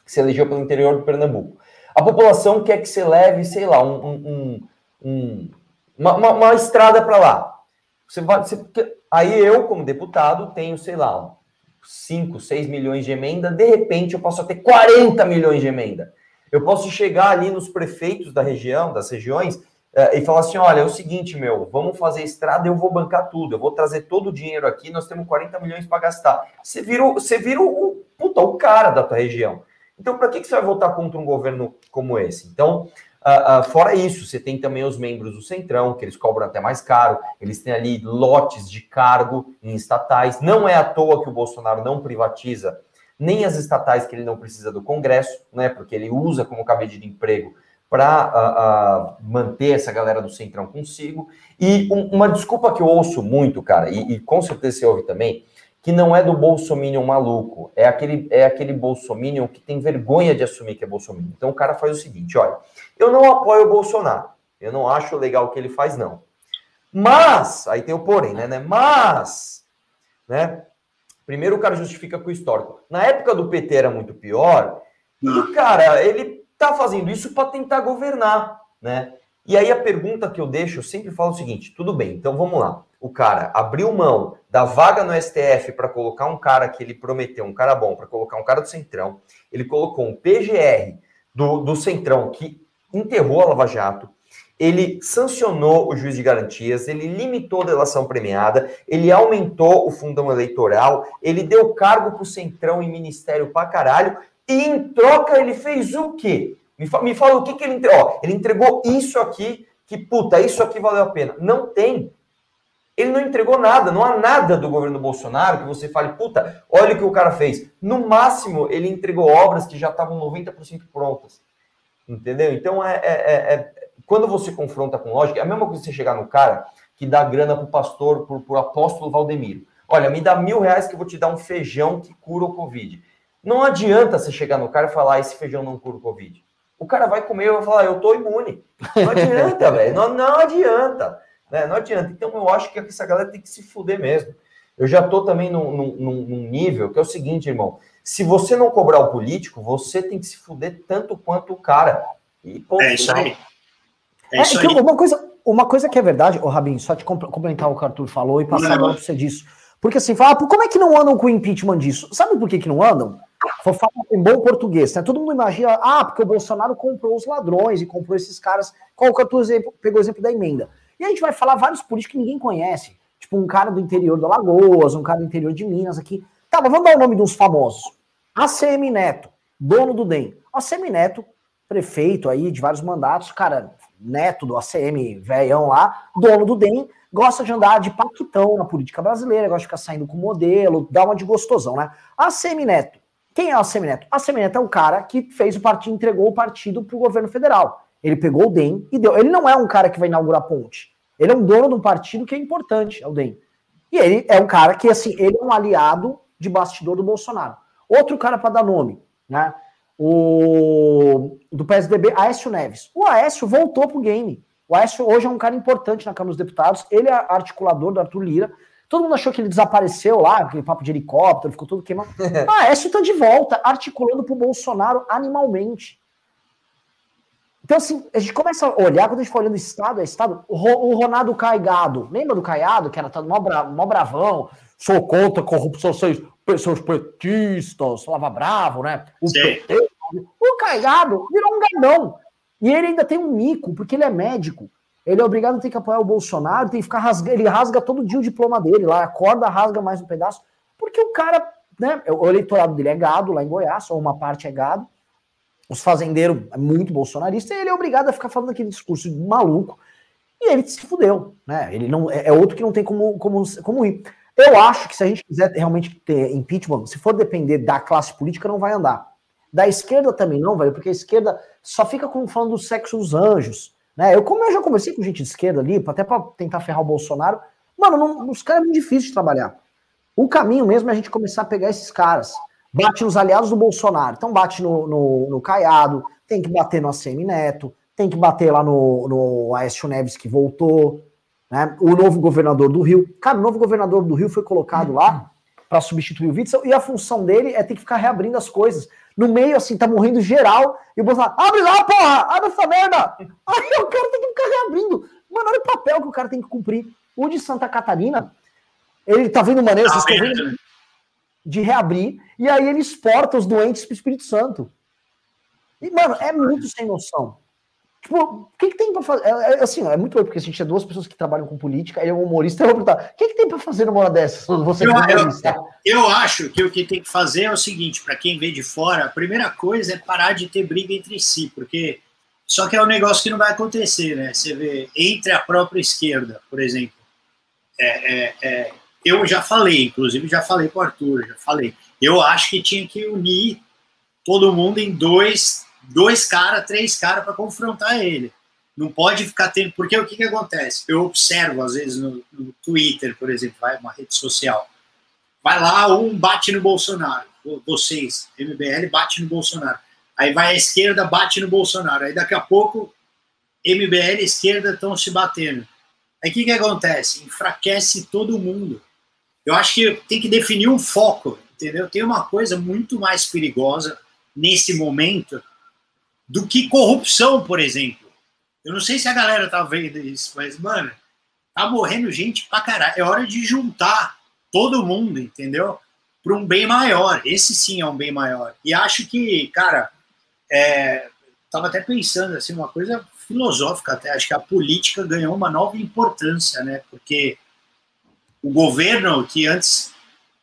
[SPEAKER 2] que se elegeu pelo interior do Pernambuco. A população quer que você leve, sei lá, um, um, um, uma, uma, uma, estrada para lá. Você vai, você, aí eu, como deputado, tenho, sei lá, 5, 6 milhões de emenda, de repente eu posso ter 40 milhões de emenda. Eu posso chegar ali nos prefeitos da região, das regiões, é, e falar assim: olha, é o seguinte, meu, vamos fazer estrada, eu vou bancar tudo, eu vou trazer todo o dinheiro aqui, nós temos 40 milhões para gastar. Você vira, você vira o, puta, o cara da tua região. Então, para que, que você vai votar contra um governo como esse? Então, uh, uh, fora isso, você tem também os membros do Centrão, que eles cobram até mais caro, eles têm ali lotes de cargo em estatais. Não é à toa que o Bolsonaro não privatiza nem as estatais que ele não precisa do Congresso, né? Porque ele usa como cabide de emprego para manter essa galera do Centrão consigo. E um, uma desculpa que eu ouço muito, cara, e, e, com certeza você ouve também, que não é do bolsominion maluco, é aquele, é aquele bolsominion que tem vergonha de assumir que é bolsominion. Então o cara faz o seguinte, olha, eu não apoio o Bolsonaro, eu não acho legal o que ele faz, não. Mas, aí tem o porém, né, né? Mas, né? Primeiro o cara justifica com o histórico. Na época do PT era muito pior, e, cara, ele está fazendo isso para tentar governar, né? E aí a pergunta que eu deixo, eu sempre falo o seguinte: tudo bem, então vamos lá. O cara abriu mão da vaga no STF para colocar um cara que ele prometeu, um cara bom, para colocar um cara do Centrão. Ele colocou um PGR do, do Centrão que enterrou a Lava Jato. Ele sancionou o juiz de garantias, ele limitou a delação premiada, ele aumentou o fundão eleitoral, ele deu cargo para o Centrão e Ministério para caralho, e em troca ele fez o quê? Me, fa me fala o que, que ele entregou. ele entregou isso aqui, que puta, isso aqui valeu a pena. Não tem. Ele não entregou nada, não há nada do governo Bolsonaro que você fale, puta, olha o que o cara fez. No máximo, ele entregou obras que já estavam 90% prontas. Entendeu? Então, é, é, é, é, quando você confronta com lógica, é a mesma coisa que você chegar no cara que dá grana pro pastor, pro, pro apóstolo Valdemiro. Olha, me dá mil reais que eu vou te dar um feijão que cura o Covid. Não adianta você chegar no cara e falar, esse feijão não cura o Covid. O cara vai comer e vai falar, eu tô imune. Não adianta, velho. Não, não adianta. Né? Não adianta. Então eu acho que essa galera tem que se fuder mesmo. Eu já tô também num, num, num nível que é o seguinte, irmão. Se você não cobrar o político, você tem que se fuder tanto quanto o cara.
[SPEAKER 1] E, pô, é isso aí. É, é aí. Uma, coisa, uma coisa que é verdade, ô Rabin, só te complementar o que o Arthur falou e passar para você disso. Porque assim, fala, ah, como é que não andam com o impeachment disso? Sabe por que, que não andam? Vou falar em bom português, né? Todo mundo imagina, ah, porque o Bolsonaro comprou os ladrões e comprou esses caras. Qual que tu exemplo, pegou o exemplo da emenda? E a gente vai falar vários políticos que ninguém conhece. Tipo, um cara do interior do Alagoas, um cara do interior de Minas aqui. Tá, mas vamos dar o nome dos famosos. ACM Neto, dono do DEM. ACM Neto, prefeito aí de vários mandatos, cara, neto do ACM, velhão lá, dono do DEM, gosta de andar de paquitão na política brasileira, gosta de ficar saindo com modelo, dá uma de gostosão, né? ACM Neto, quem é o Semineto? A Semineto é um cara que fez o partido, entregou o partido para o governo federal. Ele pegou o DEM e deu. Ele não é um cara que vai inaugurar ponte. Ele é um dono de um partido que é importante, é o DEM. E ele é um cara que, assim, ele é um aliado de bastidor do Bolsonaro. Outro cara para dar nome, né? O do PSDB, Aécio Neves. O Aécio voltou pro game. O Aécio hoje é um cara importante na Câmara dos Deputados. Ele é articulador do Arthur Lira. Todo mundo achou que ele desapareceu lá, aquele papo de helicóptero, ficou tudo queimado. Ah, Écio tá de volta, articulando pro Bolsonaro animalmente. Então, assim, a gente começa a olhar, quando a gente for olhando Estado, é Estado, o, Ronaldo Caigado, lembra do Caiado, que era todo mó, bra, mó bravão, sou contra a corrupção, seus, seus petistas, falava bravo, né? O, PT, o Caigado virou um gadão. E ele ainda tem um mico, porque ele é médico. Ele é obrigado a ter que apoiar o Bolsonaro, tem que ficar rasgando, ele rasga todo dia o diploma dele lá, acorda, rasga mais um pedaço, porque o cara, né, o eleitorado dele é gado lá em Goiás, ou uma parte é gado, os fazendeiros é muito bolsonarista, e ele é obrigado a ficar falando aquele discurso maluco, e ele se fudeu, né, ele não, é, é outro que não tem como, como, como ir. Eu acho que se a gente quiser realmente ter impeachment, se for depender da classe política, não vai andar. Da esquerda também não, velho, porque a esquerda só fica como falando do sexo dos anjos, né? Eu, como eu já conversei com gente de esquerda ali, até para tentar ferrar o Bolsonaro, mano, não, os caras é muito difícil de trabalhar. O caminho mesmo é a gente começar a pegar esses caras. Bate nos aliados do Bolsonaro. Então bate no, no, no Caiado, tem que bater no ACM Neto, tem que bater lá no, no Aécio Neves que voltou, né? O novo governador do Rio. Cara, o novo governador do Rio foi colocado lá para substituir o Witzel e a função dele é ter que ficar reabrindo as coisas no meio, assim, tá morrendo geral, e o Bolsonaro, abre lá, porra, abre essa merda! Aí o cara tem que ficar reabrindo. Mano, olha o papel que o cara tem que cumprir. O de Santa Catarina, ele tá vendo maneira, vocês estão vendo, de reabrir, e aí ele exporta os doentes pro Espírito Santo. E, mano, é muito sem noção. Tipo, o que, que tem para fazer? É, é, assim, é muito bom, porque a gente é duas pessoas que trabalham com política, aí é um humorista, eu vou perguntar, o que, que tem para fazer numa hora dessas? Você
[SPEAKER 4] eu, eu, eu, acho que o que tem que fazer é o seguinte, para quem vê de fora, a primeira coisa é parar de ter briga entre si, porque só que é um negócio que não vai acontecer, né? Você vê, entre a própria esquerda, por exemplo, é, é, é eu já falei, inclusive já falei com o Arthur, já falei, eu acho que tinha que unir todo mundo em dois, dois caras, três caras para confrontar ele. Não pode ficar tendo. Porque o que, que acontece? Eu observo, às vezes, no, no Twitter, por exemplo, vai uma rede social. Vai lá, um bate no Bolsonaro. Vocês, MBL, bate no Bolsonaro. Aí vai a esquerda, bate no Bolsonaro. Aí daqui a pouco, MBL e esquerda estão se batendo. Aí o que, que acontece? Enfraquece todo mundo. Eu acho que tem que definir um foco, entendeu? Tem uma coisa muito mais perigosa nesse momento do que corrupção, por exemplo. Eu não sei se a galera tá vendo isso, mas, mano, tá morrendo gente pra caralho. É hora de juntar todo mundo, entendeu? Para um bem maior. Esse sim é um bem maior. E acho que, cara, é, tava até pensando assim, uma coisa filosófica até. Acho que a política ganhou uma nova importância, né? Porque o governo que antes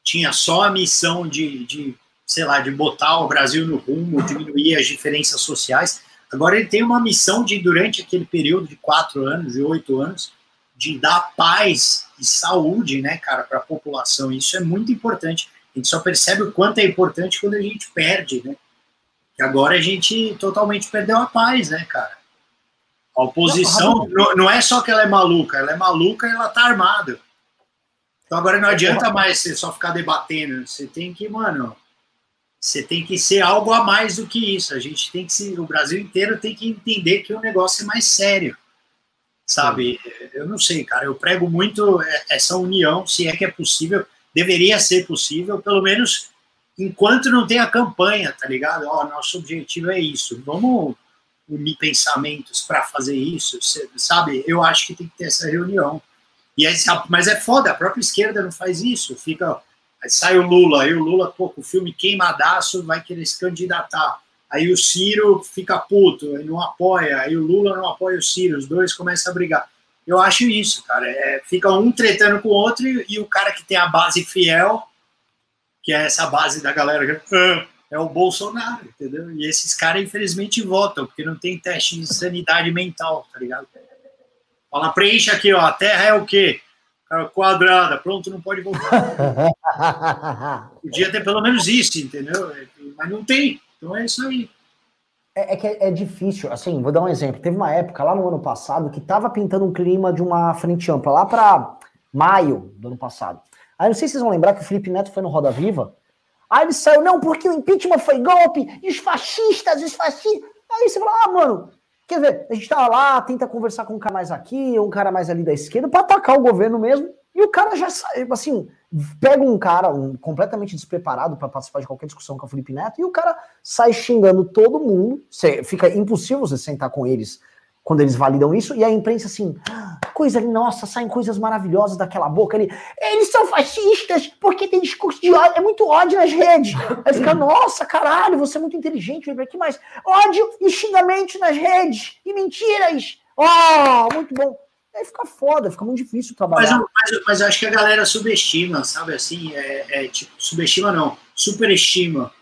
[SPEAKER 4] tinha só a missão de, de, sei lá, de botar o Brasil no rumo, diminuir as diferenças sociais, agora ele tem uma missão de, durante aquele período de quatro anos, de oito anos, de dar paz e saúde, né, cara, para a população. Isso é muito importante. A gente só percebe o quanto é importante quando a gente perde, né? E agora a gente totalmente perdeu a paz, né, cara? A oposição não, não é só que ela é maluca, ela é maluca e ela tá armada. Então agora não adianta mais você só ficar debatendo. Você tem que, mano, você tem que ser algo a mais do que isso. A gente tem que se, o Brasil inteiro tem que entender que o negócio é mais sério. Sabe? Eu não sei, cara. Eu prego muito essa união, se é que é possível. Deveria ser possível, pelo menos enquanto não tem a campanha, tá ligado? Ó, nosso objetivo é isso. Vamos unir pensamentos para fazer isso, sabe? Eu acho que tem que ter essa reunião. E aí, mas é foda, a própria esquerda não faz isso. Fica, aí sai o Lula, aí o Lula, pô, o filme queimadaço vai querer se candidatar. Aí o Ciro fica puto, não apoia, aí o Lula não apoia o Ciro, os dois começam a brigar. Eu acho isso, cara. É, fica um tretando com o outro e, e, o cara que tem a base fiel, que é essa base da galera, é o Bolsonaro, entendeu? E esses caras, infelizmente, votam, porque não tem teste de sanidade mental, tá ligado? Fala, preencha aqui, ó. A Terra é o quê? Quadrada, pronto, não pode voltar. Podia ter pelo menos isso, entendeu? Mas não tem. Então é isso aí.
[SPEAKER 1] É, é que é, é, difícil, assim, vou dar um exemplo. Teve uma época lá no ano passado que tava pintando um clima de uma frente ampla, lá para maio do ano passado. Aí não sei se vocês vão lembrar que o Felipe Neto foi no Roda Viva. Aí ele saiu, não, porque o impeachment foi golpe, e os fascistas, os fascistas. Aí você fala, ah, mano, Quer dizer, a gente tá lá, tenta conversar com um cara mais aqui, um cara mais ali da esquerda, para atacar o governo mesmo, e o cara já sai, assim, pega um cara um, completamente despreparado para participar de qualquer discussão com o Felipe Neto, e o cara sai xingando todo mundo, Cê, fica impossível você sentar com eles quando eles validam isso, e a imprensa assim, coisa ali, nossa, saem coisas maravilhosas daquela boca ali. Eles são fascistas porque tem discurso de ódio, é muito ódio nas redes. Aí fica, nossa, caralho, você é muito inteligente, que mais? Ódio e xingamento nas redes, e mentiras. Oh, muito bom. Aí fica foda, fica muito difícil trabalhar.
[SPEAKER 4] Mas, mas, mas acho que a galera subestima, sabe assim? É, é tipo, subestima não, superestima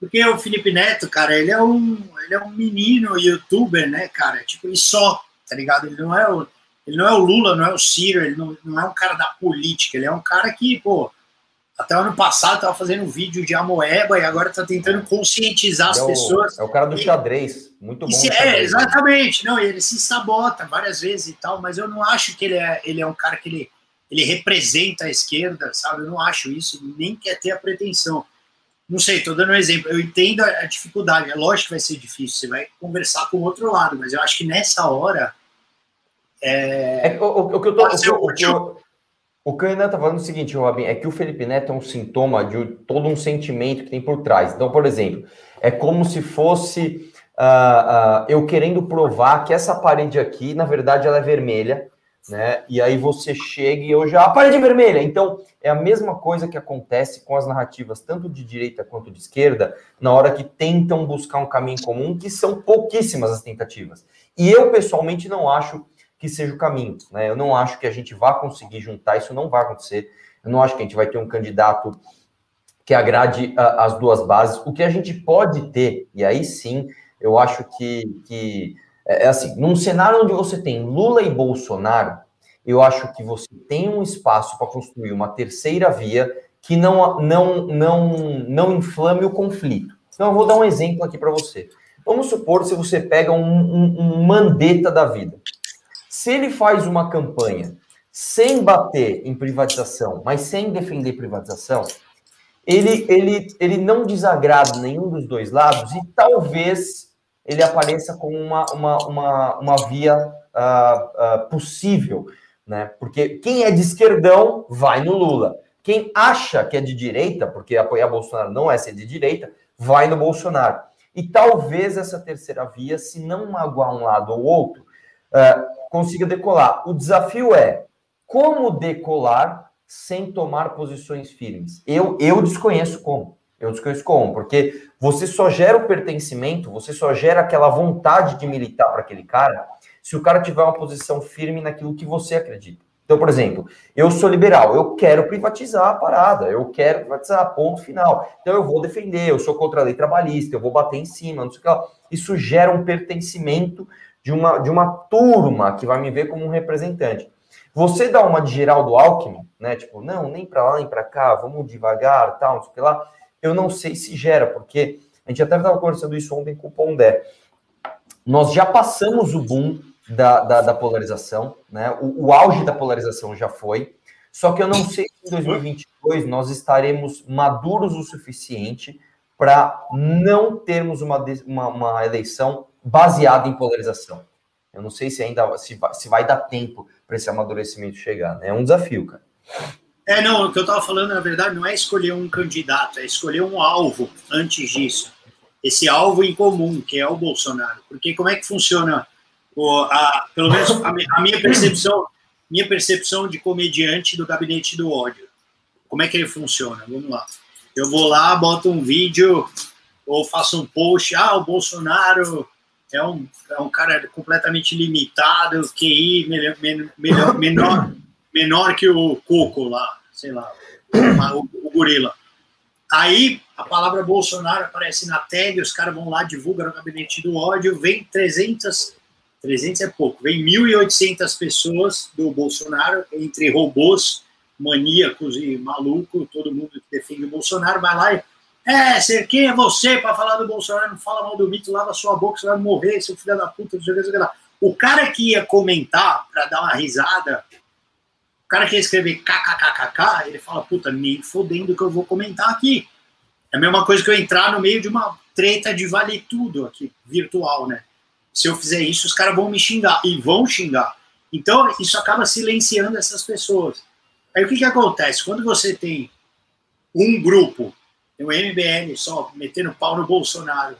[SPEAKER 4] porque o Felipe Neto, cara, ele é um, ele é um menino youtuber, né, cara? Tipo, e só, tá ligado? Ele não é o, ele não é o Lula, não é o Ciro, ele não, não é um cara da política, ele é um cara que, pô, até ano passado tava fazendo um vídeo de Amoeba e agora tá tentando conscientizar as
[SPEAKER 2] é o,
[SPEAKER 4] pessoas.
[SPEAKER 2] É o cara do xadrez, muito bom.
[SPEAKER 4] Se, é, exatamente. Não, ele se sabota várias vezes e tal, mas eu não acho que ele é, ele é um cara que ele, ele representa a esquerda, sabe? Eu não acho isso, nem quer ter a pretensão não sei, estou dando um exemplo. Eu entendo a, dificuldade, é lógico que vai ser difícil, você vai conversar com o outro lado, mas eu acho que nessa hora. É...
[SPEAKER 2] é o, o, o, que eu tô. O, o, que eu, o que o Renan tá falando é o seguinte, Robin, é que o Felipe Neto é um sintoma de todo um sentimento que tem por trás. Então, por exemplo, é como se fosse uh, uh, eu querendo provar que essa parede aqui, na verdade, ela é vermelha, né? E aí você chega e eu já. A parede vermelha! Então, é a mesma coisa que acontece com as narrativas, tanto de direita quanto de esquerda, na hora que tentam buscar um caminho comum, que são pouquíssimas as tentativas. E eu, pessoalmente, não acho que seja o caminho. Né? Eu não acho que a gente vá conseguir juntar, isso não vai acontecer. Eu não acho que a gente vai ter um candidato que agrade uh, as duas bases. O que a gente pode ter, e aí sim, eu acho que, que é, é assim, num cenário onde você tem Lula e Bolsonaro, eu acho que você tem um espaço para construir uma terceira via que não, não, não, não inflame o conflito. Então, eu vou dar um exemplo aqui para você. Vamos supor se você pega um, um, um mandeta da vida. Se ele faz uma campanha sem bater em privatização, mas sem defender privatização, ele, ele, ele não desagrada nenhum dos dois lados e talvez ele apareça como uma, uma, uma, uma via uh, uh, possível, né? Porque quem é de esquerdão vai no Lula. Quem acha que é de direita, porque apoiar Bolsonaro não é ser de direita, vai no Bolsonaro. E talvez essa terceira via, se não magoar um lado ou outro, uh, consiga decolar. O desafio é como decolar sem tomar posições firmes. Eu, eu desconheço como. Eu desconheço como, porque você só gera o pertencimento, você só gera aquela vontade de militar para aquele cara se o cara tiver uma posição firme naquilo que você acredita. Então, por exemplo, eu sou liberal, eu quero privatizar a parada, eu quero privatizar, ponto final. Então eu vou defender, eu sou contra a lei trabalhista, eu vou bater em cima, não sei o que lá. Isso gera um pertencimento de uma, de uma turma que vai me ver como um representante. Você dá uma de Geraldo Alckmin, né? Tipo, não, nem para lá, nem para cá, vamos devagar, tal, não sei o que lá. Eu não sei se gera, porque a gente até estava conversando isso ontem com o Pondé. Nós já passamos o boom da, da, da polarização, né? O, o, auge da polarização já foi. Só que eu não sei se em 2022 nós estaremos maduros o suficiente para não termos uma, uma, uma eleição baseada em polarização. Eu não sei se ainda se vai, se vai dar tempo para esse amadurecimento chegar. Né? É um desafio, cara.
[SPEAKER 4] É, não, o que eu estava falando, na verdade, não é escolher um candidato, é escolher um alvo antes disso. Esse alvo em comum, que é o Bolsonaro. Porque como é que funciona, o, a, pelo menos a, a minha percepção, minha percepção de comediante do gabinete do ódio. Como é que ele funciona? Vamos lá. Eu vou lá, boto um vídeo ou faço um post, ah, o Bolsonaro é um, é um cara completamente limitado, QI melhor, menor, menor que o Coco lá, sei lá, o, o, gorila. Aí a palavra Bolsonaro aparece na tag, os caras vão lá, divulgam no gabinete do ódio, vem 300, 300 é pouco, vem 1.800 pessoas do Bolsonaro, entre robôs, maníacos e malucos, todo mundo que defende o Bolsonaro, vai lá e é, ser quem é você para falar do Bolsonaro? Não fala mal do mito, lava sua boca, você vai morrer, seu filho da puta, não sei o que, lá. O cara que ia comentar para dar uma risada, o cara que ia escrever kkkk, ele fala, puta, nem fodendo que eu vou comentar aqui. É a mesma coisa que eu entrar no meio de uma treta de vale tudo aqui, virtual, né? Se eu fizer isso, os caras vão me xingar, e vão xingar. Então, isso acaba silenciando essas pessoas. Aí o que, que acontece? Quando você tem um grupo tem o MBL só metendo pau no Bolsonaro.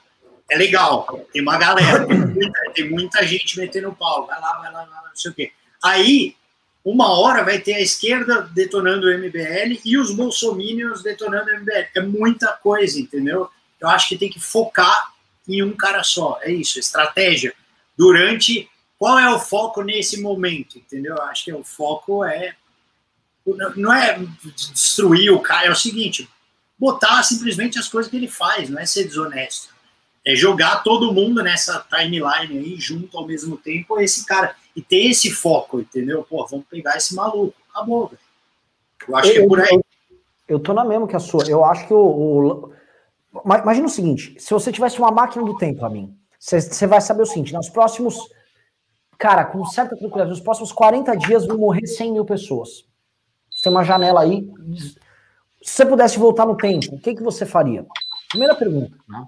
[SPEAKER 4] É legal, tem uma galera, tem muita, tem muita gente metendo pau, vai lá, vai lá, vai lá, não sei o quê. Aí, uma hora vai ter a esquerda detonando o MBL e os bolsominions detonando o MBL. É muita coisa, entendeu? Eu acho que tem que focar em um cara só. É isso, estratégia. Durante. Qual é o foco nesse momento? Entendeu? Eu acho que o foco é. Não é destruir o cara, é o seguinte: botar simplesmente as coisas que ele faz, não é ser desonesto. É jogar todo mundo nessa timeline aí junto ao mesmo tempo, esse cara. E ter esse foco, entendeu? Pô, vamos pegar esse maluco. Acabou, velho. Eu acho eu, que é por aí.
[SPEAKER 1] Eu, eu tô na mesma que a sua. Eu acho que o, o. Imagina o seguinte: se você tivesse uma máquina do tempo a mim, você vai saber o seguinte: nos próximos. Cara, com certa tranquilidade, nos próximos 40 dias vão morrer 100 mil pessoas. Você tem uma janela aí se você pudesse voltar no tempo, o que, que você faria? Primeira pergunta. Né?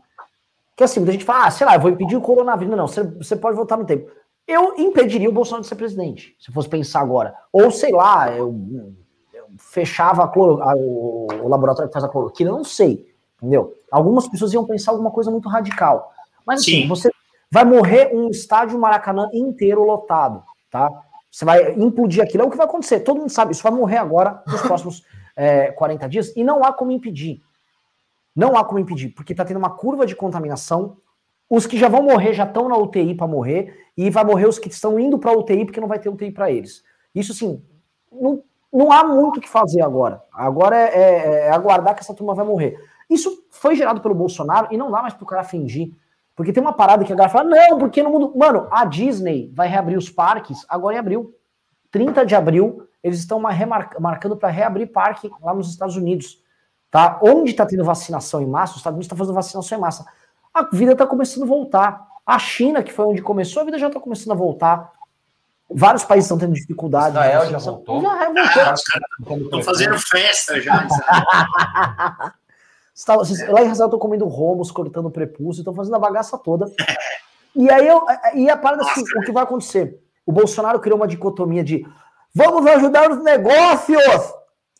[SPEAKER 1] Que assim, a gente fala, ah, sei lá, eu vou impedir o coronavírus. Não, você, você pode voltar no tempo. Eu impediria o Bolsonaro de ser presidente, se fosse pensar agora. Ou, sei lá, eu, eu fechava cloro, a, o, o, laboratório que faz a cloroquina, não sei, entendeu? Algumas pessoas iam pensar alguma coisa muito radical. Mas assim, Sim. você vai morrer um estádio Maracanã inteiro lotado, tá? Você vai implodir aquilo, é o que vai acontecer. Todo mundo sabe, isso vai morrer agora nos próximos é, 40 dias e não há como impedir. Não há como impedir, porque está tendo uma curva de contaminação. Os que já vão morrer já estão na UTI para morrer, e vai morrer os que estão indo para a UTI porque não vai ter UTI para eles. Isso, sim, não, não há muito o que fazer agora. Agora é, é, é, aguardar que essa turma vai morrer. Isso foi gerado pelo Bolsonaro e não dá mais para o cara fingir. Porque tem uma parada que a galera fala, não, porque no mundo. Mano, a Disney vai reabrir os parques agora em abril. 30 de abril, eles estão marcando para reabrir parque lá nos Estados Unidos. Tá? Onde está tendo vacinação em massa, os Estados Unidos está fazendo vacinação em massa. A vida está começando a voltar. A China, que foi onde começou, a vida já está começando a voltar. Vários países estão tendo dificuldade.
[SPEAKER 2] Israel já voltou. Já voltou. Ah,
[SPEAKER 4] os caras estão fazendo festa já.
[SPEAKER 1] lá em Israel estão comendo romos, cortando prepúcio, estão fazendo a bagaça toda. E aí eu, e a parada assim, o que vai acontecer? O Bolsonaro criou uma dicotomia de vamos ajudar os negócios,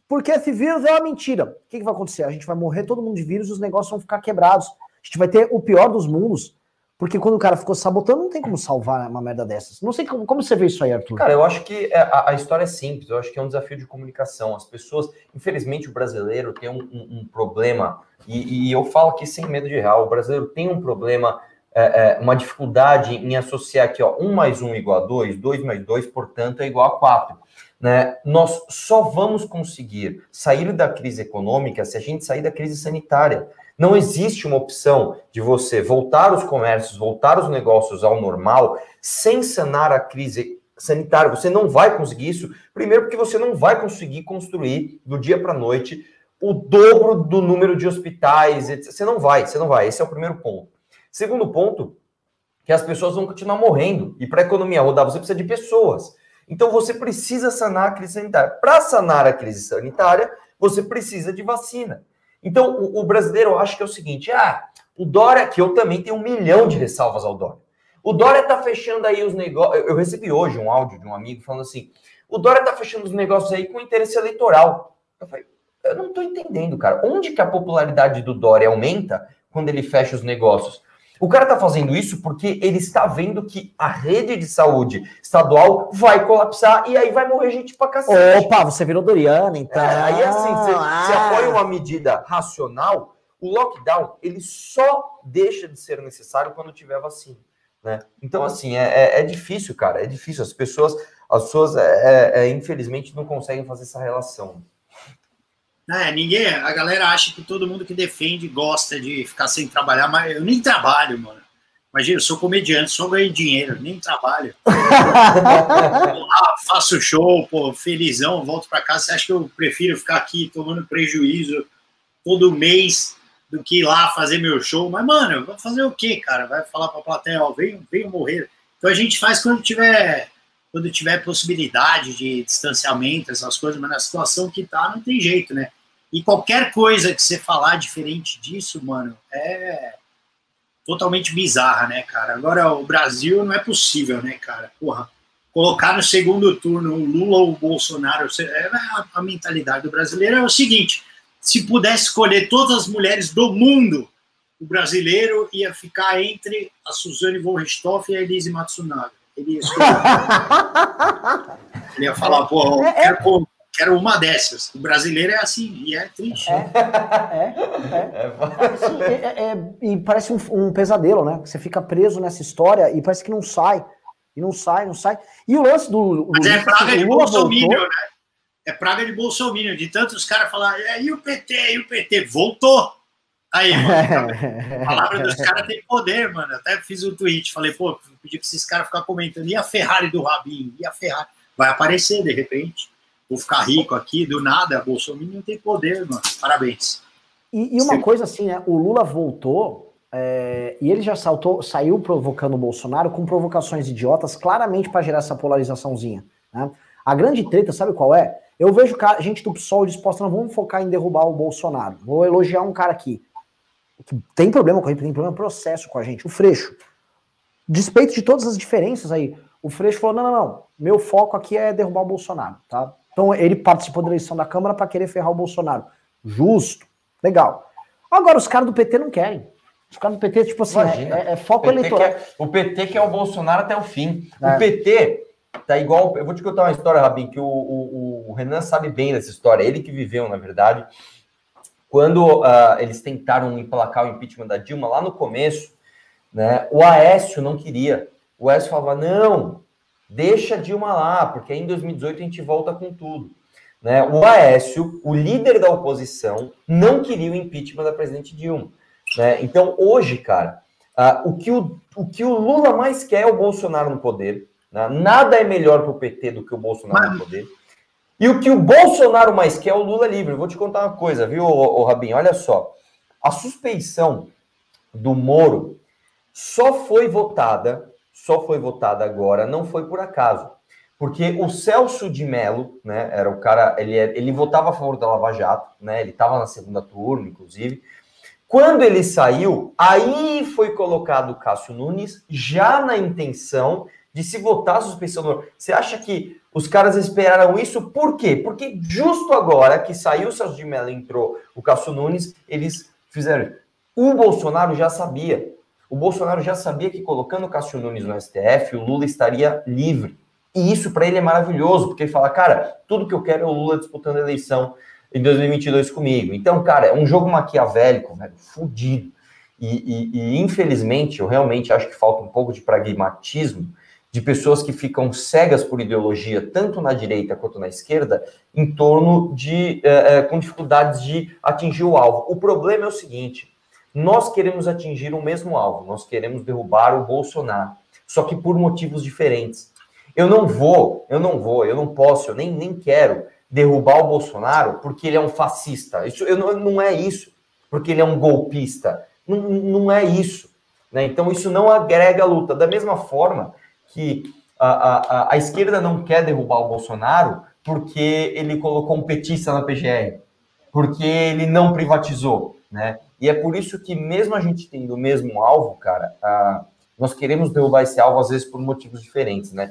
[SPEAKER 1] porque esse vírus é uma mentira. O que, que vai acontecer? A gente vai morrer todo mundo de vírus e os negócios vão ficar quebrados. A gente vai ter o pior dos mundos. Porque quando o cara ficou sabotando, não tem como salvar uma merda dessas. Não sei como, como você vê isso aí, Arthur.
[SPEAKER 2] Cara, eu acho que é, a, a, história é simples. Eu acho que é um desafio de comunicação. As pessoas, infelizmente, o brasileiro tem um, um, um problema, e, e, eu falo aqui sem medo de real, o brasileiro tem um problema, é, é, uma dificuldade em associar aqui, ó, 1 mais 1 igual a 2, 2 mais 2, portanto, é igual a 4. Né? Nós só vamos conseguir sair da crise econômica se a gente sair da crise sanitária. Não existe uma opção de você voltar os comércios, voltar os negócios ao normal sem sanar a crise sanitária. Você não vai conseguir isso, primeiro porque você não vai conseguir construir do dia para a noite o dobro do número de hospitais. Você não vai, você não vai. Esse é o primeiro ponto. Segundo ponto, que as pessoas vão continuar morrendo. E para a economia rodar, você precisa de pessoas. Então você precisa sanar a crise sanitária. Para sanar a crise sanitária, você precisa de vacina. Então, o, o brasileiro acha que é o seguinte: ah, o Dória, que eu também tenho um milhão de ressalvas ao Dória. O Dória tá fechando aí os negócios. Eu recebi hoje um áudio de um amigo falando assim: o Dória tá fechando os negócios aí com interesse eleitoral. Eu falei, eu não tô entendendo, cara. Onde que a popularidade do Dória aumenta quando ele fecha os negócios? O cara está fazendo isso porque ele está vendo que a rede de saúde estadual vai colapsar e aí vai morrer gente pra cacete.
[SPEAKER 1] Opa, você virou Doriana, então. É,
[SPEAKER 2] aí assim, você, ah. você apoia uma medida racional, o lockdown, ele só deixa de ser necessário quando tiver vacina. Né? Então, assim, é, é, é difícil, cara, é difícil. As pessoas, as pessoas, é, é, é infelizmente, não conseguem fazer essa relação.
[SPEAKER 4] É, ninguém, a galera acha que todo mundo que defende gosta de ficar sem trabalhar, mas eu nem trabalho, mano. Imagina, eu sou comediante, só ganho dinheiro, nem trabalho. lá, faço show, pô, felizão, volto para casa. Você acha que eu prefiro ficar aqui tomando prejuízo todo mês do que ir lá fazer meu show? Mas, mano, vou fazer o quê, cara? Vai falar pra plateia, ó, venho, venho morrer. Então a gente faz quando tiver quando tiver possibilidade de distanciamento, essas coisas, mas na situação que tá, não tem jeito, né? E qualquer coisa que você falar diferente disso, mano, é totalmente bizarra, né, cara? Agora, o Brasil não é possível, né, cara? Porra, colocar no segundo turno o Lula ou o Bolsonaro, é, a, mentalidade do brasileiro é o seguinte: se pudesse escolher todas as mulheres do mundo, o brasileiro ia ficar entre a Suzane von Richthofen e a Elise Matsunaga. Ele ia, ele ia falar, pô, é, quero, quero, uma dessas. O brasileiro é assim, e é triste. É, é,
[SPEAKER 1] é. é, é e parece um, um, pesadelo, né? Você fica preso nessa história e parece que não sai. E não sai, não sai. E o lance do.
[SPEAKER 4] Mas é praga de Bolsonaro, né? É praga de Bolsonaro, de tantos caras falar, e o PT, e o PT? Voltou. Aí, mano, a palavra dos caras tem poder, mano. Até fiz um tweet, falei, pô, pedi pra esses caras ficar comentando, e a Ferrari do Rabinho? E a Ferrari? Vai aparecer, de repente. Vou ficar rico aqui, do nada. Bolsonaro não tem poder, mano. Parabéns.
[SPEAKER 1] E, e uma Sim. coisa assim, né? O Lula voltou é, e ele já saltou, saiu provocando o Bolsonaro com provocações idiotas, claramente para gerar essa polarizaçãozinha. Né? A grande treta, sabe qual é? Eu vejo gente do PSOL disposta, não vamos focar em derrubar o Bolsonaro. Vou elogiar um cara aqui tem problema com a gente, tem problema processo com a gente. O Freixo, despeito de todas as diferenças aí, o Freixo falou: não, não, não, meu foco aqui é derrubar o Bolsonaro, tá? Então ele participou da eleição da Câmara para querer ferrar o Bolsonaro. Justo, legal. Agora os caras do PT não querem. Os caras do PT, tipo assim, é, é, foco
[SPEAKER 2] o
[SPEAKER 1] eleitoral.
[SPEAKER 2] O PT quer o Bolsonaro até o fim. É. O PT tá igual. Eu vou te contar uma história, Rabin, que o, o, o Renan sabe bem dessa história, ele que viveu, na verdade. Quando uh, eles tentaram emplacar o impeachment da Dilma lá no começo, né, o Aécio não queria. O Aécio falava: não, deixa a Dilma lá, porque aí em 2018 a gente volta com tudo. Né? O Aécio, o líder da oposição, não queria o impeachment da presidente Dilma. Né? Então, hoje, cara, uh, o, que o, o que o Lula mais quer é o Bolsonaro no poder. Né? Nada é melhor para o PT do que o Bolsonaro Mas... no poder. E o que o Bolsonaro mais quer é o Lula livre. vou te contar uma coisa, viu, ô, Rabinho? Olha só. A suspeição do Moro só foi votada, só foi votada agora, não foi por acaso. Porque o Celso de Mello, né, era o cara, ele, é, ele votava a favor da Lava Jato, né, ele estava na segunda turma, inclusive. Quando ele saiu, aí foi colocado o Cássio Nunes, já na intenção de se votar a suspensão do Você acha que os caras esperaram isso? Por quê? Porque justo agora que saiu o Celso de Mello entrou o Cássio Nunes, eles fizeram. O Bolsonaro já sabia. O Bolsonaro já sabia que colocando o Cássio Nunes no STF, o Lula estaria livre. E isso para ele é maravilhoso, porque ele fala, cara, tudo que eu quero é o Lula disputando a eleição em 2022 comigo. Então, cara, é um jogo maquiavélico, velho, fudido. E, e, e, infelizmente, eu realmente acho que falta um pouco de pragmatismo de pessoas que ficam cegas por ideologia, tanto na direita quanto na esquerda, em torno de é, com dificuldades de atingir o alvo. O problema é o seguinte: nós queremos atingir o mesmo alvo, nós queremos derrubar o Bolsonaro, só que por motivos diferentes. Eu não vou, eu não vou, eu não posso, eu nem, nem quero derrubar o Bolsonaro porque ele é um fascista. Isso eu não, não é isso, porque ele é um golpista. Não, não é isso. Né? Então, isso não agrega a luta. Da mesma forma que a, a, a esquerda não quer derrubar o Bolsonaro porque ele colocou um petista na PGR, porque ele não privatizou, né? E é por isso que, mesmo a gente tendo o mesmo alvo, cara, a, nós queremos derrubar esse alvo, às vezes, por motivos diferentes, né?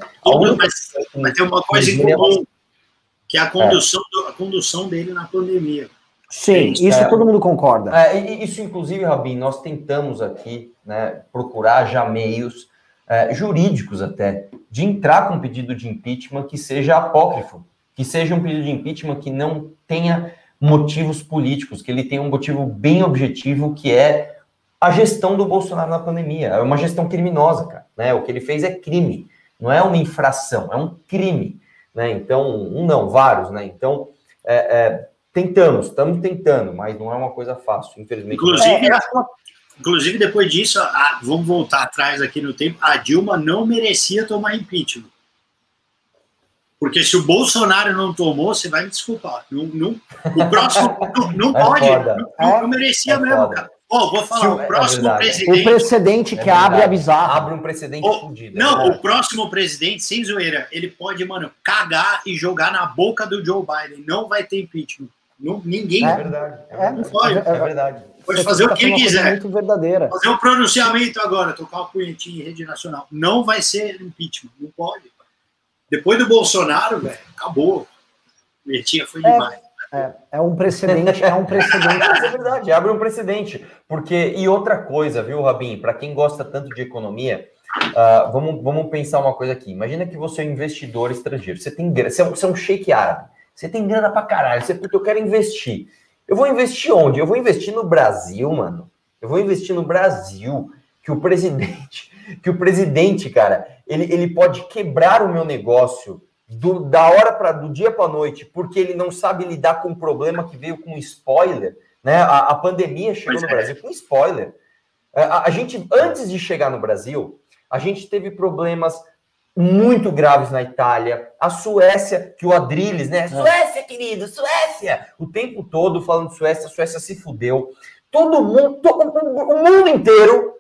[SPEAKER 4] Mas, mas tem uma coisa em comum, que é a condução, é. a condução dele na pandemia.
[SPEAKER 1] Sim, isso é, todo mundo concorda.
[SPEAKER 2] É, isso, inclusive, Rabin, nós tentamos aqui né, procurar já meios é, jurídicos até, de entrar com um pedido de impeachment que seja apócrifo, que seja um pedido de impeachment que não tenha motivos políticos, que ele tenha um motivo bem objetivo, que é a gestão do Bolsonaro na pandemia. É uma gestão criminosa, cara. Né? O que ele fez é crime, não é uma infração, é um crime. Né? Então, um não, vários, né? Então, é, é, tentamos, estamos tentando, mas não é uma coisa fácil, infelizmente.
[SPEAKER 4] Inclusive, é, Inclusive, depois disso, a, vamos voltar atrás aqui no tempo, a Dilma não merecia tomar impeachment. Porque se o Bolsonaro não tomou, você vai me desculpar. Não, não, o próximo não, não é pode, não, não, merecia é mesmo, cara. Oh, vou falar, o é próximo é presidente.
[SPEAKER 1] O precedente que abre a bizarra.
[SPEAKER 2] Abre um precedente
[SPEAKER 4] oh, fudido. Não, o próximo presidente, sem zoeira, ele pode, mano, cagar e jogar na boca do Joe Biden. Não vai ter impeachment. Não, ninguém.
[SPEAKER 2] É verdade. É, verdade.
[SPEAKER 4] Pode fazer o que ele quiser.
[SPEAKER 1] Muito verdadeira.
[SPEAKER 4] Fazer um pronunciamento agora, tocar o punhetinho em rede nacional. Não vai ser impeachment, não pode. Depois do Bolsonaro, velho, acabou. Punhetinha foi é, demais.
[SPEAKER 1] É, é um precedente, é um precedente.
[SPEAKER 2] é verdade, abre um precedente. Porque, e outra coisa, viu, Rabin, para quem gosta tanto de economia, uh, vamos, vamos pensar uma coisa aqui. Imagina que você é um investidor estrangeiro, você tem você é um, você é um shake árabe, você tem grana pra caralho, você, eu quero investir. Eu vou investir onde? Eu vou investir no Brasil, mano. Eu vou investir no Brasil, que o presidente, que o presidente, cara, ele, ele pode quebrar o meu negócio do, da hora para do dia para noite, porque ele não sabe lidar com um problema que veio com spoiler, né? A, a pandemia chegou pois no é. Brasil com spoiler. A, a gente antes de chegar no Brasil, a gente teve problemas muito graves na Itália, a Suécia, que o Adrilles, né? É. Suécia, querido, Suécia! O tempo todo falando Suécia, a Suécia se fudeu. Todo mundo, todo, o mundo inteiro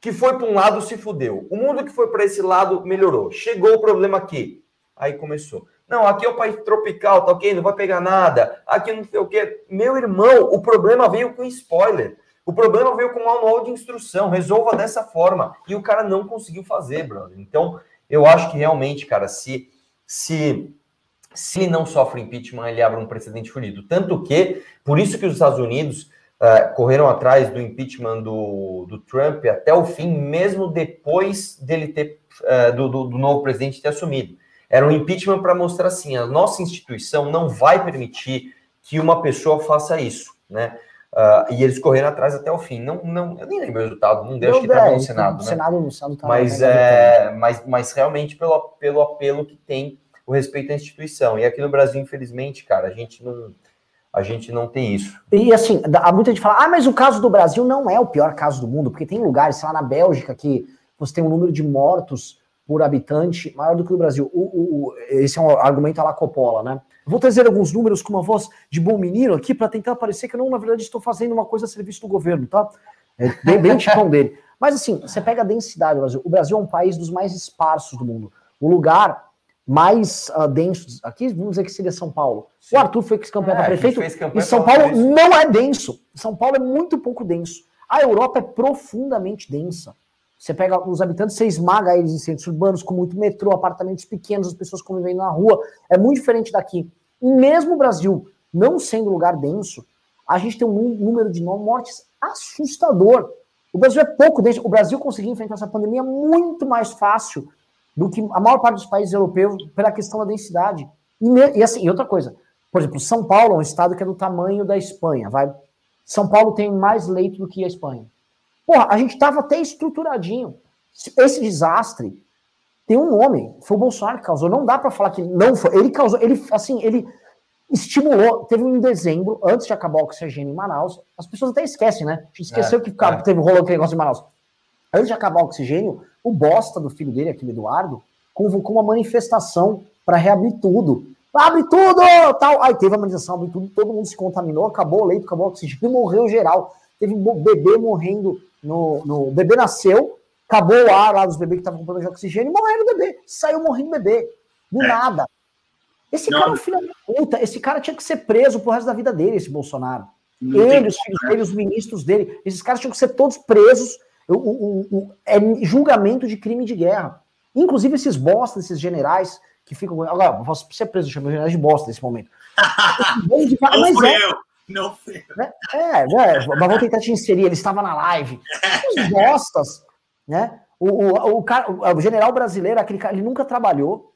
[SPEAKER 2] que foi para um lado se fudeu. O mundo que foi para esse lado melhorou. Chegou o problema aqui. Aí começou. Não, aqui é o país tropical, tá ok? Não vai pegar nada. Aqui não sei o quê. Meu irmão, o problema veio com spoiler. O problema veio com manual de instrução. Resolva dessa forma. E o cara não conseguiu fazer, brother. Então, eu acho que realmente, cara, se, se, se ele não sofre impeachment, ele abre um precedente funido. Tanto que, por isso que os Estados Unidos uh, correram atrás do impeachment do, do Trump até o fim, mesmo depois dele ter, uh, do, do, do, novo presidente ter assumido. Era um impeachment para mostrar assim: a nossa instituição não vai permitir que uma pessoa faça isso, né? Uh, e eles correram atrás até o fim. Não, não, eu nem lembro o resultado, não deu, acho que estava no Senado. No né? Senado, no Senado tá mas, é, mas, mas realmente pelo, pelo apelo que tem o respeito à instituição. E aqui no Brasil, infelizmente, cara, a gente não, a gente não tem isso.
[SPEAKER 1] E assim, há muita gente fala, ah, mas o caso do Brasil não é o pior caso do mundo, porque tem lugares, sei lá, na Bélgica, que você tem um número de mortos por habitante maior do que o Brasil. O, o, esse é um argumento à la Coppola, né? Vou trazer alguns números com uma voz de bom menino aqui para tentar parecer que eu não, na verdade, estou fazendo uma coisa a serviço do governo, tá? É bem, bem tipão dele. Mas assim, você pega a densidade do Brasil. O Brasil é um país dos mais esparsos do mundo. O lugar mais uh, denso, aqui vamos dizer que seria São Paulo. Sim. O Arthur foi campeão é, para prefeito, e São Paulo não é denso. São Paulo é muito pouco denso. A Europa é profundamente densa. Você pega os habitantes, você esmaga eles em centros urbanos, com muito metrô, apartamentos pequenos, as pessoas convivendo na rua. É muito diferente daqui. E mesmo o Brasil não sendo lugar denso, a gente tem um número de mortes assustador. O Brasil é pouco denso. O Brasil conseguiu enfrentar essa pandemia muito mais fácil do que a maior parte dos países europeus pela questão da densidade. E, e assim, e outra coisa, por exemplo, São Paulo é um estado que é do tamanho da Espanha, vai. São Paulo tem mais leito do que a Espanha. Porra, a gente estava até estruturadinho. Esse desastre tem um nome, foi o Bolsonaro que causou. Não dá para falar que não foi. Ele causou, ele assim, ele estimulou. Teve um em dezembro, antes de acabar o oxigênio em Manaus. As pessoas até esquecem, né? A gente esqueceu é, que é. teve rolou aquele negócio em Manaus. Antes de acabar o oxigênio, o bosta do filho dele, aquele Eduardo, convocou uma manifestação para reabrir tudo. Abre tudo! Tal. Aí teve a manifestação, abre tudo, todo mundo se contaminou, acabou o leito, acabou o oxigênio, morreu geral. Teve um bebê morrendo no, no, o bebê nasceu, acabou o ar lá dos bebês que estavam com problema de oxigênio, morreu o bebê, saiu morrendo o bebê, do é. nada. Esse Não. cara é um filho da puta, esse cara tinha que ser preso pro resto da vida dele, esse Bolsonaro. Não ele, os filhos dele, os ministros dele, esses caras tinham que ser todos presos, o, o, o, é julgamento de crime de guerra. Inclusive esses bostas, esses generais que ficam. Agora, posso ser preso, chama generais de bosta nesse momento.
[SPEAKER 4] Fui é. Não
[SPEAKER 1] foi. Né? É, é, mas vou tentar te inserir, ele estava na live. Os bostas, né? O, o, o, cara, o general brasileiro, aquele cara, ele nunca trabalhou,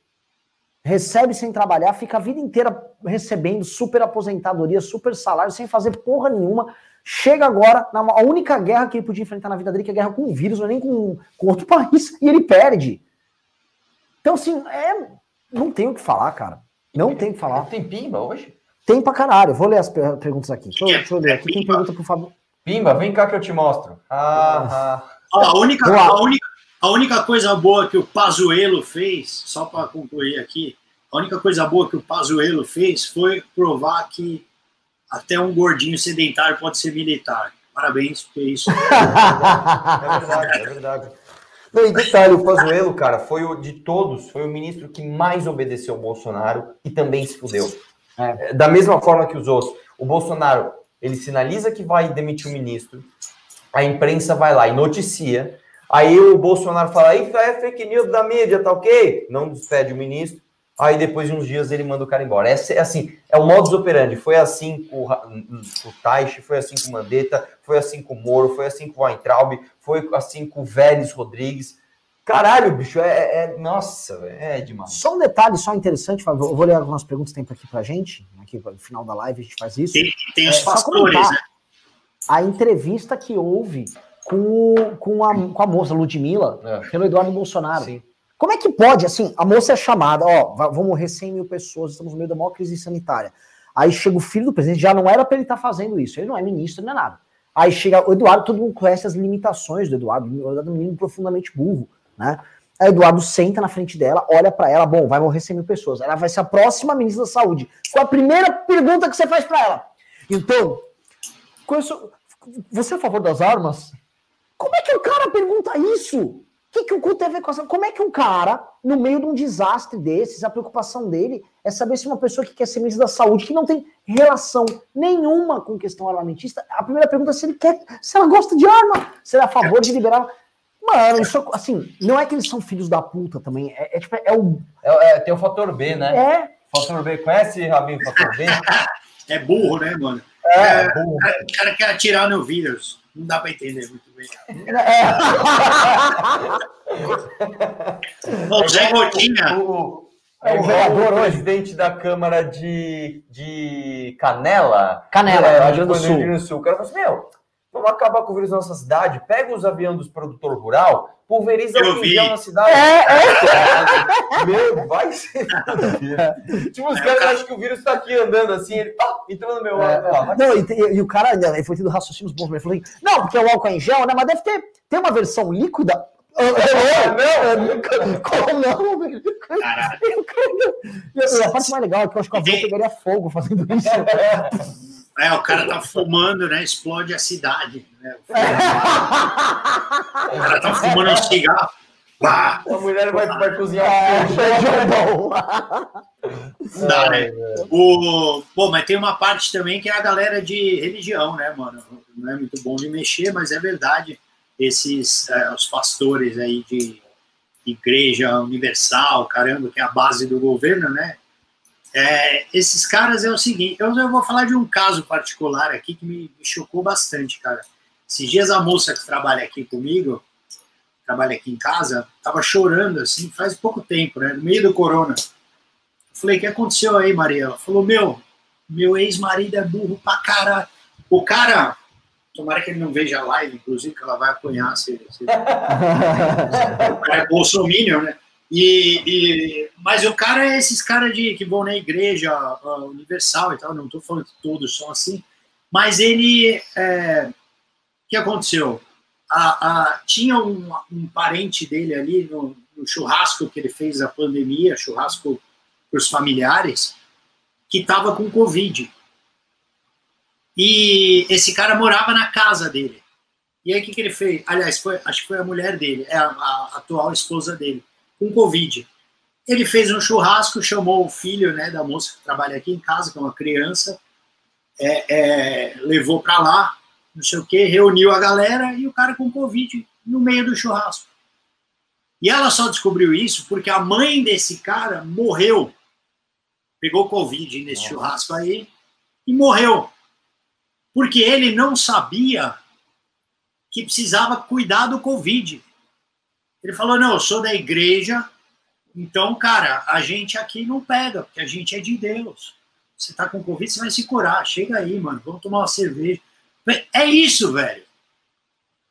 [SPEAKER 1] recebe sem trabalhar, fica a vida inteira recebendo super aposentadoria, super salário, sem fazer porra nenhuma. Chega agora, na a única guerra que ele podia enfrentar na vida dele, que é a guerra com o vírus, não é nem com, com outro país, e ele perde. Então, assim, é, não tem o que falar, cara. Não tem o que falar.
[SPEAKER 2] Tem pimba hoje?
[SPEAKER 1] Tem pra caralho. Vou ler as perguntas aqui. Deixa eu, deixa eu ler aqui. Tem pergunta pro Fábio.
[SPEAKER 2] Pimba, vem cá que eu te mostro. Ah,
[SPEAKER 4] ah. a, única, a, única, a única coisa boa que o Pazuello fez, só para concluir aqui, a única coisa boa que o Pazuello fez foi provar que até um gordinho sedentário pode ser militar. Parabéns, porque isso.
[SPEAKER 2] é verdade, é verdade. Não, e detalhe, o Pazuello, cara, foi o de todos, foi o ministro que mais obedeceu ao Bolsonaro e também se fudeu. É. Da mesma forma que os outros. O Bolsonaro, ele sinaliza que vai demitir o ministro, a imprensa vai lá e noticia, aí o Bolsonaro fala, isso é fake news da mídia, tá ok? Não despede o ministro, aí depois de uns dias ele manda o cara embora. É, é assim, é o modus operandi. Foi assim com, com o Taish, foi assim com o Mandetta, foi assim com o Moro, foi assim com o Weintraub, foi assim com o Vélez Rodrigues. Caralho, bicho, é, é nossa, é demais.
[SPEAKER 1] Só um detalhe, só interessante, eu vou ler algumas perguntas que tem aqui pra gente, aqui no final da live a gente faz isso.
[SPEAKER 4] Tem, tem os é, pastores, né?
[SPEAKER 1] A entrevista que houve com, com, a, com a moça Ludmilla, é. pelo Eduardo Bolsonaro. Sim. Como é que pode, assim, a moça é chamada, ó, vão morrer 100 mil pessoas, estamos no meio da maior crise sanitária. Aí chega o filho do presidente, já não era para ele estar tá fazendo isso, ele não é ministro, não é nada. Aí chega o Eduardo, todo mundo conhece as limitações do Eduardo, o Eduardo é um menino profundamente burro né? A Eduardo senta na frente dela, olha para ela, bom, vai morrer 100 mil pessoas. Ela vai ser a próxima ministra da Saúde. Qual a primeira pergunta que você faz para ela? Então, você é a favor das armas? Como é que o cara pergunta isso? O que, que o cu tem a ver com essa? Como é que um cara, no meio de um desastre desses, a preocupação dele é saber se uma pessoa que quer ser ministra da saúde, que não tem relação nenhuma com questão armamentista, a primeira pergunta é se ele quer, se ela gosta de arma, se ela é a favor de liberar. Mano, isso, assim, não é que eles são filhos da puta também. É, é tipo, é o.
[SPEAKER 2] É, é, tem o fator B, né?
[SPEAKER 1] É.
[SPEAKER 2] Fator B, conhece, Rabinho, o fator B?
[SPEAKER 4] é burro, né, mano? É, é burro. O cara quer atirar no vírus. Não dá pra entender muito bem. É. o Zé Gotinha. O,
[SPEAKER 2] É, o vereador o presidente da Câmara de, de Canela.
[SPEAKER 1] Canela, é, Rio Grande do Sul.
[SPEAKER 2] Rio do Sul. O cara falou assim, meu, vamos acabar com o vírus na nossa cidade, pega os aviões dos produtores rural, pulveriza o feijão na cidade. É, é. Meu, vai ser. tipo, os é, caras acham que o vírus tá aqui andando assim, ele tá entrando no meu é,
[SPEAKER 1] ó, Não, e, e, e, o cara, ele foi tendo raciocínios bons, ele falou assim, não, porque é o álcool em gel, né, mas deve ter, ter uma versão líquida. Não, como não, velho? E a parte mais legal é que eu acho que o avião pegaria fogo fazendo isso.
[SPEAKER 4] É, o cara tá fumando, né? Explode a cidade. Né? O cara tá fumando um cigarro.
[SPEAKER 2] A mulher vai, vai cozinhar é, feijão
[SPEAKER 4] Não dá, né? O, pô, mas tem uma parte também que é a galera de religião, né, mano? Não é muito bom de mexer, mas é verdade esses é, os pastores aí de igreja universal, caramba, que é a base do governo, né? É, esses caras é o seguinte, eu, vou falar de um caso particular aqui que me, me, chocou bastante, cara. Esses dias a moça que trabalha aqui comigo, trabalha aqui em casa, tava chorando assim, faz pouco tempo, né? No meio do corona. Eu falei, o que aconteceu aí, Maria? Ela falou, meu, meu ex-marido é burro pra caralho. O cara Tomara que ele não veja a live, inclusive, que ela vai apanhar se. se... o cara é bolsominion, né? E, e, mas o cara é esses caras de que vão na igreja universal e tal, não estou falando que todos são assim, mas ele. É, o que aconteceu? A, a, tinha um, um, parente dele ali no, no, churrasco que ele fez da pandemia, churrasco para os familiares, que estava com Covid. E esse cara morava na casa dele. E aí o que, que ele fez? Aliás, foi, acho que foi a mulher dele, é a, a, atual esposa dele, com Covid. Ele fez um churrasco, chamou o filho né, da moça que trabalha aqui em casa, que é uma criança, é, é, levou para lá, não sei o que, reuniu a galera e o cara com Covid no meio do churrasco. E ela só descobriu isso porque a mãe desse cara morreu. Pegou Covid nesse Nossa. churrasco aí e morreu porque ele não sabia que precisava cuidar do Covid. Ele falou: não, eu sou da igreja, então, cara, a gente aqui não pega, porque a gente é de Deus. Você tá com Covid, você vai se curar. Chega aí, mano, vamos tomar uma cerveja. É isso, velho.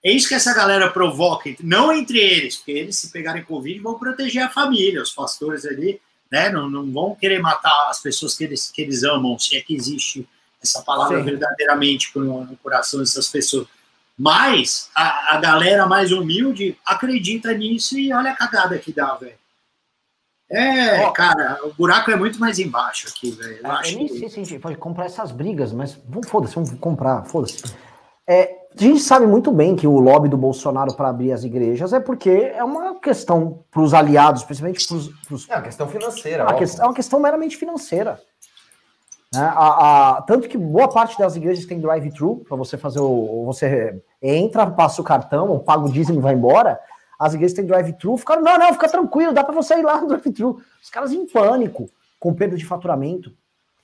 [SPEAKER 4] É isso que essa galera provoca, não entre eles, porque eles, se pegarem Covid, vão proteger a família, os pastores ali, né? Não, não vão querer matar as pessoas que eles, que eles amam, se é que existe essa palavra Sim. verdadeiramente no, no, coração dessas pessoas. Mas a, a, galera mais humilde acredita nisso e olha a cagada que dá, velho. É, oh. cara, o buraco é muito mais embaixo aqui, velho. Eu, é,
[SPEAKER 1] eu nem que... sei se a gente pode comprar essas brigas, mas vamos, foda-se, vamos comprar, foda-se. É, a gente sabe muito bem que o lobby do Bolsonaro para abrir as igrejas é porque é uma questão para os aliados, principalmente para os.
[SPEAKER 2] É uma questão financeira.
[SPEAKER 1] É uma questão meramente financeira. Né? A, a, tanto que boa parte das igrejas tem drive-thru, para você fazer o. Você entra, passa o cartão, paga o dízimo e vai embora. As igrejas têm drive-thru, ficaram, não, não, fica tranquilo, dá para você ir lá no drive-thru. Os caras em pânico, com perda de faturamento.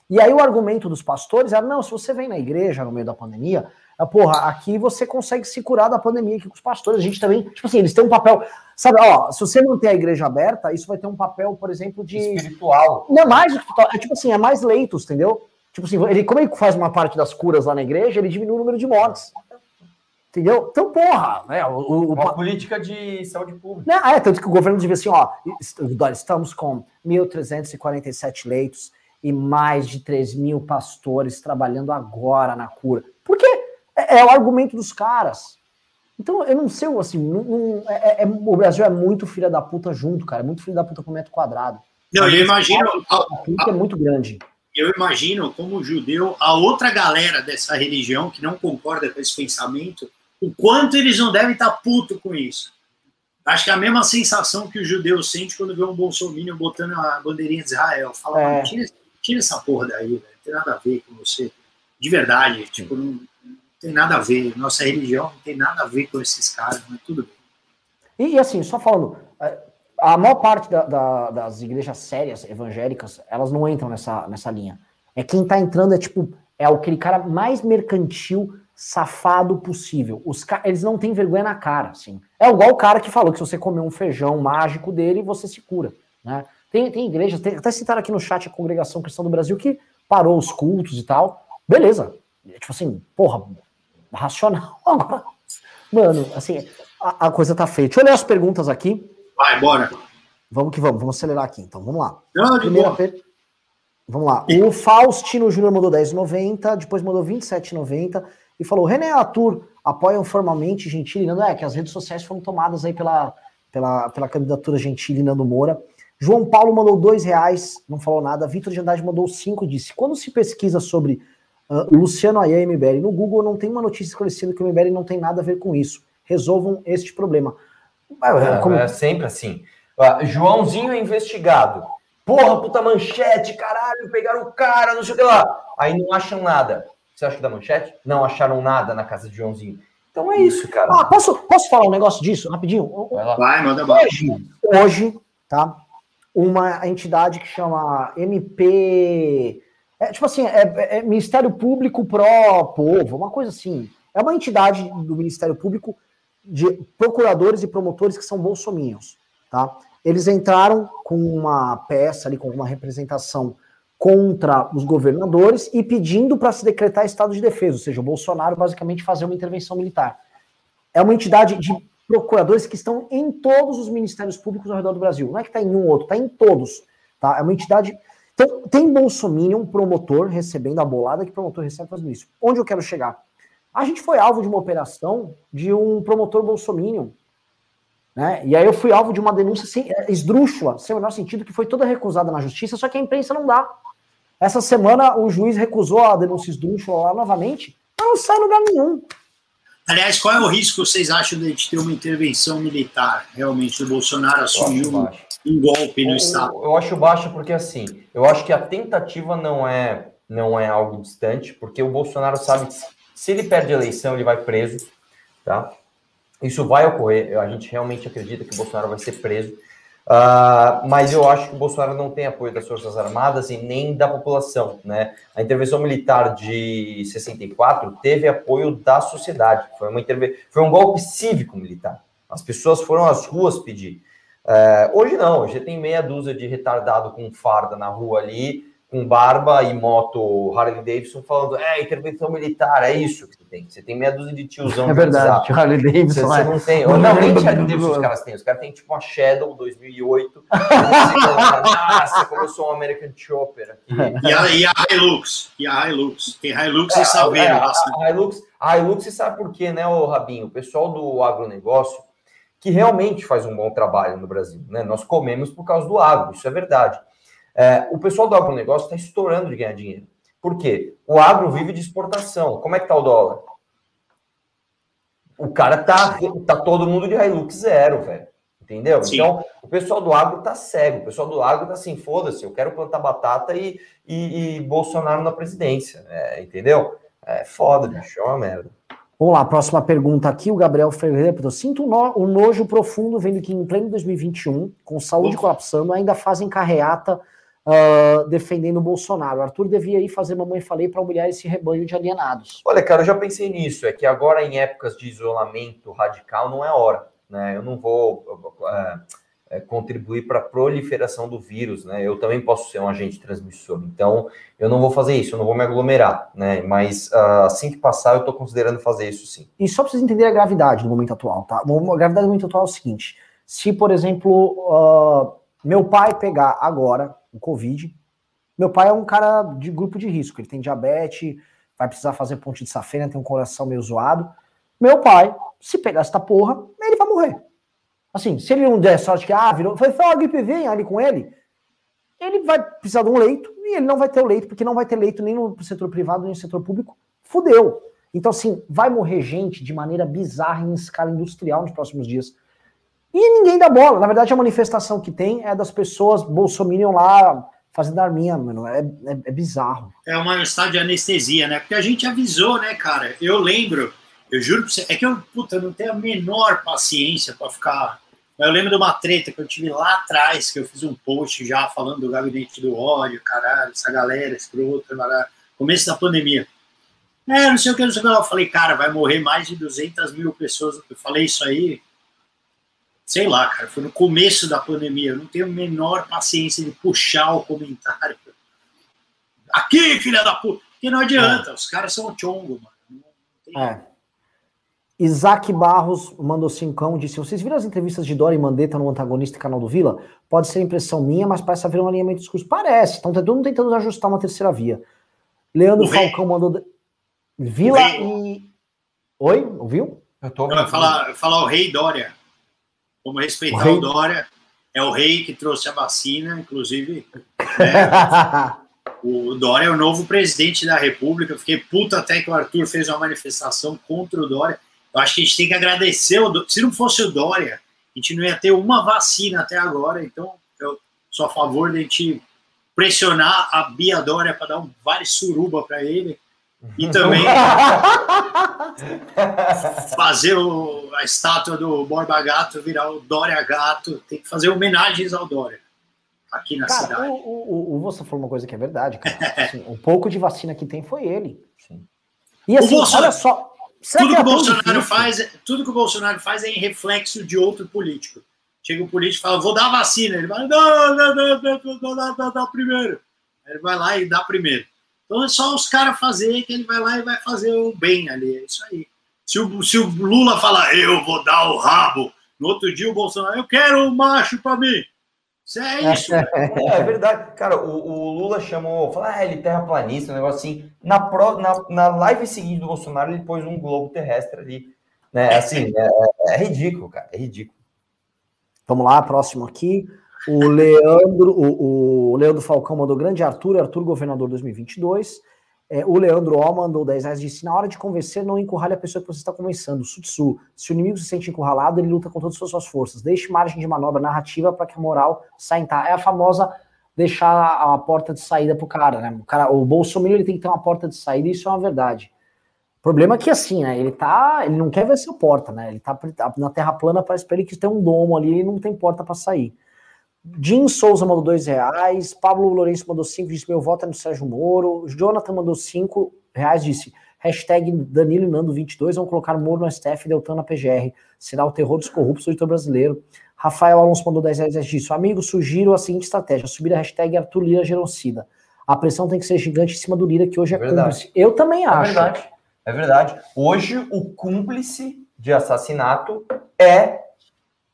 [SPEAKER 1] E aí o argumento dos pastores era: não, se você vem na igreja no meio da pandemia, porra, aqui você consegue se curar da pandemia aqui com os pastores. A gente também, tipo assim, eles têm um papel. Sabe, ó, se você manter a igreja aberta, isso vai ter um papel, por exemplo, de.
[SPEAKER 2] Espiritual.
[SPEAKER 1] Não é mais espiritual, é tipo assim, é mais leitos, entendeu? Tipo assim, ele, como ele faz uma parte das curas lá na igreja, ele diminui o número de mortes. Entendeu? Então, porra, né? O,
[SPEAKER 2] o, uma política de saúde pública.
[SPEAKER 1] Não, é, tanto que o governo devia assim, ó, estamos com 1.347 leitos e mais de 3 mil pastores trabalhando agora na cura. Por quê? É, é, o argumento dos caras. Então, eu não sei, assim, não, não, é, é, é o Brasil é muito filha da puta junto, cara. É muito filha da puta por metro quadrado.
[SPEAKER 4] Não, eu imagino.
[SPEAKER 1] A, a, é muito grande.
[SPEAKER 4] Eu imagino, como judeu, a outra galera dessa religião que não concorda com esse pensamento, o quanto eles não devem estar puto com isso. Acho que é a mesma sensação que o judeu sente quando vê um bolsominion botando a bandeirinha de Israel. Fala, é. tira, tira, essa porra daí, velho. Não tem nada a ver com você. De verdade, tipo, não, tem nada a ver. Nossa religião não tem nada a ver com esses caras, mas tudo bem.
[SPEAKER 1] E assim, só falando, é, a maior parte da, da, das igrejas sérias evangélicas, elas não entram nessa, nessa linha. É quem tá entrando é tipo, é aquele cara mais mercantil, safado possível. Os eles não têm vergonha na cara, assim. É igual o cara que falou que se você comer um feijão mágico dele, você se cura, né? Tem, tem igrejas, tem, até citaram aqui no chat a Congregação Cristã do Brasil que parou os cultos e tal. Beleza. Tipo assim, porra, racional. Agora, mano, assim, a, a, coisa tá feia. Deixa eu ler as perguntas aqui.
[SPEAKER 4] Vai, bora.
[SPEAKER 1] Vamos que vamos, vamos acelerar aqui, então. Vamos lá. Não, Primeira per... Vamos lá. O Faustino Júnior mandou 10,90, depois mandou 27,90 e falou: René Atur apoiam formalmente Gentili e Nando. É, que as redes sociais foram tomadas aí pela, pela, pela candidatura Gentili e Nando Moura. João Paulo mandou dois reais, não falou nada. Vitor de Andrade mandou cinco, disse: quando se pesquisa sobre uh, Luciano Ayan e MBL no Google, não tem uma notícia esclarecendo que o MBL não tem nada a ver com isso. Resolvam este problema.
[SPEAKER 2] É, Como... é sempre assim. Uh, Joãozinho é investigado. Porra, puta manchete, caralho, pegaram o cara, não sei o que lá. Aí não acham nada. Você acha que da manchete? Não acharam nada na casa de Joãozinho. Então é isso, cara.
[SPEAKER 1] Ah, posso, posso falar um negócio disso rapidinho?
[SPEAKER 4] Vai, Vai manda
[SPEAKER 1] hoje, hoje, tá? Uma entidade que chama MP. É, tipo assim, é, é Ministério Público Pró Povo, uma coisa assim. É uma entidade do Ministério Público de procuradores e promotores que são bolsominions, tá? Eles entraram com uma peça ali, com uma representação contra os governadores e pedindo para se decretar estado de defesa, ou seja, o Bolsonaro basicamente fazer uma intervenção militar. É uma entidade de procuradores que estão em todos os ministérios públicos ao redor do Brasil. Não é que está em um ou outro, está em todos. Tá? É uma entidade. Então, tem Bolsonaro, um promotor recebendo a bolada que promotor recebe fazendo isso. Onde eu quero chegar? A gente foi alvo de uma operação de um promotor Bolsonaro. Né? E aí eu fui alvo de uma denúncia sem, é, esdrúxula, sem o menor sentido, que foi toda recusada na justiça, só que a imprensa não dá. Essa semana o juiz recusou a denúncia esdrúxula lá novamente, mas não sai lugar nenhum.
[SPEAKER 4] Aliás, qual é o risco vocês acham de ter uma intervenção militar? Realmente, o Bolsonaro assumir um, um, golpe no eu, Estado?
[SPEAKER 2] Eu acho baixo porque, assim, eu acho que a tentativa não é, não é algo distante, porque o Bolsonaro sabe que se ele perde a eleição, ele vai preso, tá? Isso vai ocorrer, a gente realmente acredita que o Bolsonaro vai ser preso. Uh, mas eu acho que o Bolsonaro não tem apoio das Forças Armadas e nem da população. Né? A intervenção militar de 64 teve apoio da sociedade, foi, uma interve... foi um golpe cívico-militar. As pessoas foram às ruas pedir. Uh, hoje não, hoje tem meia dúzia de retardado com farda na rua ali, com barba e moto Harley Davidson falando, é, intervenção militar, é isso que você tem. Você tem meia dúzia de tiozão.
[SPEAKER 1] É verdade, Harley Davidson. Você,
[SPEAKER 2] você é. não tem. Não, não nem Harley Davidson os caras têm. Os caras têm tipo uma Shadow 2008. Nossa, começou um American Chopper aqui.
[SPEAKER 4] E a, e a Hilux. E a Hilux. Tem Hilux é, e Saveiro. É, a,
[SPEAKER 2] a, Hilux, a Hilux, você sabe por quê, né, o Rabinho? O pessoal do agronegócio, que realmente faz um bom trabalho no Brasil. Né? Nós comemos por causa do agro, isso é verdade. É, o pessoal do agronegócio está estourando de ganhar dinheiro. Por quê? O agro vive de exportação. Como é que tá o dólar? O cara tá, tá todo mundo de Hilux zero, velho. Entendeu? Sim. Então, o pessoal do agro tá cego. O pessoal do agro tá assim, foda-se, eu quero plantar batata e, e, e Bolsonaro na presidência. É, entendeu? É foda, bicho, é uma merda.
[SPEAKER 1] Vamos lá, próxima pergunta aqui. O Gabriel Ferreira perguntou: Sinto um, no, um nojo profundo vendo que em pleno 2021, com saúde colapsando, ainda fazem carreata uh, defendendo o Bolsonaro. O Arthur devia ir fazer mamãe falei para humilhar esse rebanho de alienados.
[SPEAKER 2] Olha, cara, eu já pensei nisso. É que agora, em épocas de isolamento radical, não é hora. Né? Eu não vou uh, contribuir para a proliferação do vírus. Né? Eu também posso ser um agente transmissor. Então, eu não vou fazer isso, eu não vou me aglomerar. Né? Mas uh, assim que passar, eu estou considerando fazer isso sim.
[SPEAKER 1] E só para vocês entenderem a gravidade do momento atual, tá? A gravidade do momento atual é o seguinte: se, por exemplo, meu pai pegar agora o Covid. Meu pai é um cara de grupo de risco, ele tem diabetes, vai precisar fazer ponte de safena, tem um coração meio zoado. Meu pai, se pegar essa porra, ele vai morrer. Assim, se ele não der sorte que, ah, virou, foi só a gripe vem ali com ele, ele vai precisar de um leito e ele não vai ter o leito, porque não vai ter leito nem no setor privado, nem no setor público. Fudeu. Então, assim, vai morrer gente de maneira bizarra em escala industrial nos próximos dias. E ninguém dá bola. Na verdade, a manifestação que tem é das pessoas bolsominion lá fazendo arminha, mano. É, é, é bizarro.
[SPEAKER 4] É uma estado de anestesia, né? Porque a gente avisou, né, cara? Eu lembro, eu juro pra você, é que eu, puta, não tenho a menor paciência para ficar. Eu lembro de uma treta que eu tive lá atrás, que eu fiz um post já falando do gabinete do ódio, caralho, essa galera escrota, começo da pandemia. É, não sei o que, não sei o que. Eu falei, cara, vai morrer mais de 200 mil pessoas. Eu falei isso aí, sei lá, cara, foi no começo da pandemia. Eu não tenho a menor paciência de puxar o comentário. Aqui, filha da puta! Porque não adianta, é. os caras são chongo, mano.
[SPEAKER 1] É. Isaac Barros mandou cincão, disse: Vocês viram as entrevistas de Dora e Mandetta no antagonista e canal do Vila? Pode ser impressão minha, mas parece haver um alinhamento de discurso. Parece, estão todo mundo tentando ajustar uma terceira via. Leandro o Falcão rei. mandou. Vila e. Oi, ouviu?
[SPEAKER 4] Eu tô. Falar, falar o rei Dória. Como respeitar o, rei... o, Dória. É o rei que trouxe a vacina, inclusive. Né? o Dória é o novo presidente da República. Eu fiquei puto até que o Arthur fez uma manifestação contra o Dória. Eu acho que a gente tem que agradecer. O Dória. Se não fosse o Dória, a gente não ia ter uma vacina até agora. Então, eu sou a favor de a gente pressionar a Bia Dória para dar um vale suruba para ele e também fazer o, a estátua do Borba Gato virar o Dória Gato. Tem que fazer homenagens ao Dória aqui na cara, cidade. O,
[SPEAKER 1] o, o, você falou uma coisa que é verdade, cara. Assim, um pouco de vacina que tem foi ele. Sim. E assim, olha só.
[SPEAKER 4] Será tudo que, é que o Bolsonaro faz, tudo que o Bolsonaro faz é em reflexo de outro político. Chega o um político e fala, vou dar vacina. Ele vai, não, não, não, não, não, não, dá primeiro. Ele vai lá e dá primeiro. Então é só os caras fazerem que ele vai lá e vai fazer o bem ali. É isso aí. Se o, se o Lula falar, eu vou dar o rabo, no outro dia o Bolsonaro, eu quero o um macho para mim. Isso é isso.
[SPEAKER 2] é, é verdade. Cara, o, o Lula chamou, falou, ah, ele terraplanista, um negócio assim. Na, pro, na, na live seguinte do Bolsonaro, ele pôs um globo terrestre ali. Né? Assim, é, é, é ridículo, cara. É ridículo.
[SPEAKER 1] Vamos lá, próximo aqui. O Leandro, o, o Leandro Falcão mandou grande Arthur, Arthur governador 2022. É, o Leandro O mandou 10 reais disse: na hora de convencer, não encurrale a pessoa que você está conversando. Sutsu, se o inimigo se sente encurralado, ele luta com todas as suas forças. Deixe margem de manobra narrativa para que a moral saia É a famosa deixar a porta de saída para o cara, né? O, cara, o Bolsonaro ele tem que ter uma porta de saída, e isso é uma verdade. O problema é que assim, né? Ele tá. Ele não quer ver essa porta, né? Ele tá na terra plana, parece para ele que tem um domo ali e não tem porta para sair. Jim Souza mandou dois reais, Pablo Lourenço mandou cinco, disse meu voto é no Sérgio Moro, Jonathan mandou cinco reais, disse hashtag Danilo Nando 22, vão colocar Moro no STF e Deltan na PGR, será o terror dos corruptos do editor brasileiro. Rafael Alonso mandou 10 reais, disse amigo, sugiro a seguinte estratégia, subir a hashtag Arthur Lira genocida. A pressão tem que ser gigante em cima do Lira, que hoje é, é cúmplice. Eu também é acho.
[SPEAKER 2] É verdade, é verdade. Hoje o cúmplice de assassinato é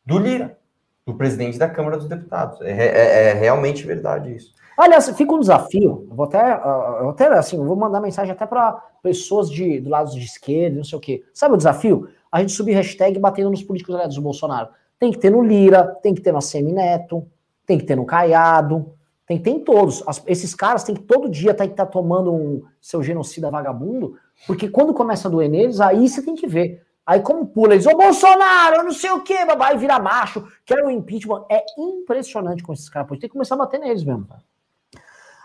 [SPEAKER 2] do Lira do presidente da Câmara dos Deputados. É, é, é realmente verdade isso.
[SPEAKER 1] Aliás, fica um desafio. Eu vou até, eu até assim, eu vou mandar mensagem até para pessoas de, do lado de esquerda, não sei o quê. Sabe o desafio? A gente subir hashtag batendo nos políticos aliados do Bolsonaro. Tem que ter no Lira, tem que ter no Semineto, tem que ter no Caiado, tem que ter em todos. As, esses caras têm que todo dia tá, tá tomando um seu genocida vagabundo, porque quando começa a doer neles, aí você tem que ver. Aí, como pula, eles, ô Bolsonaro, não sei o quê, babai, vira macho, quero o impeachment. É impressionante com esses caras, pode ter que começar a bater neles mesmo.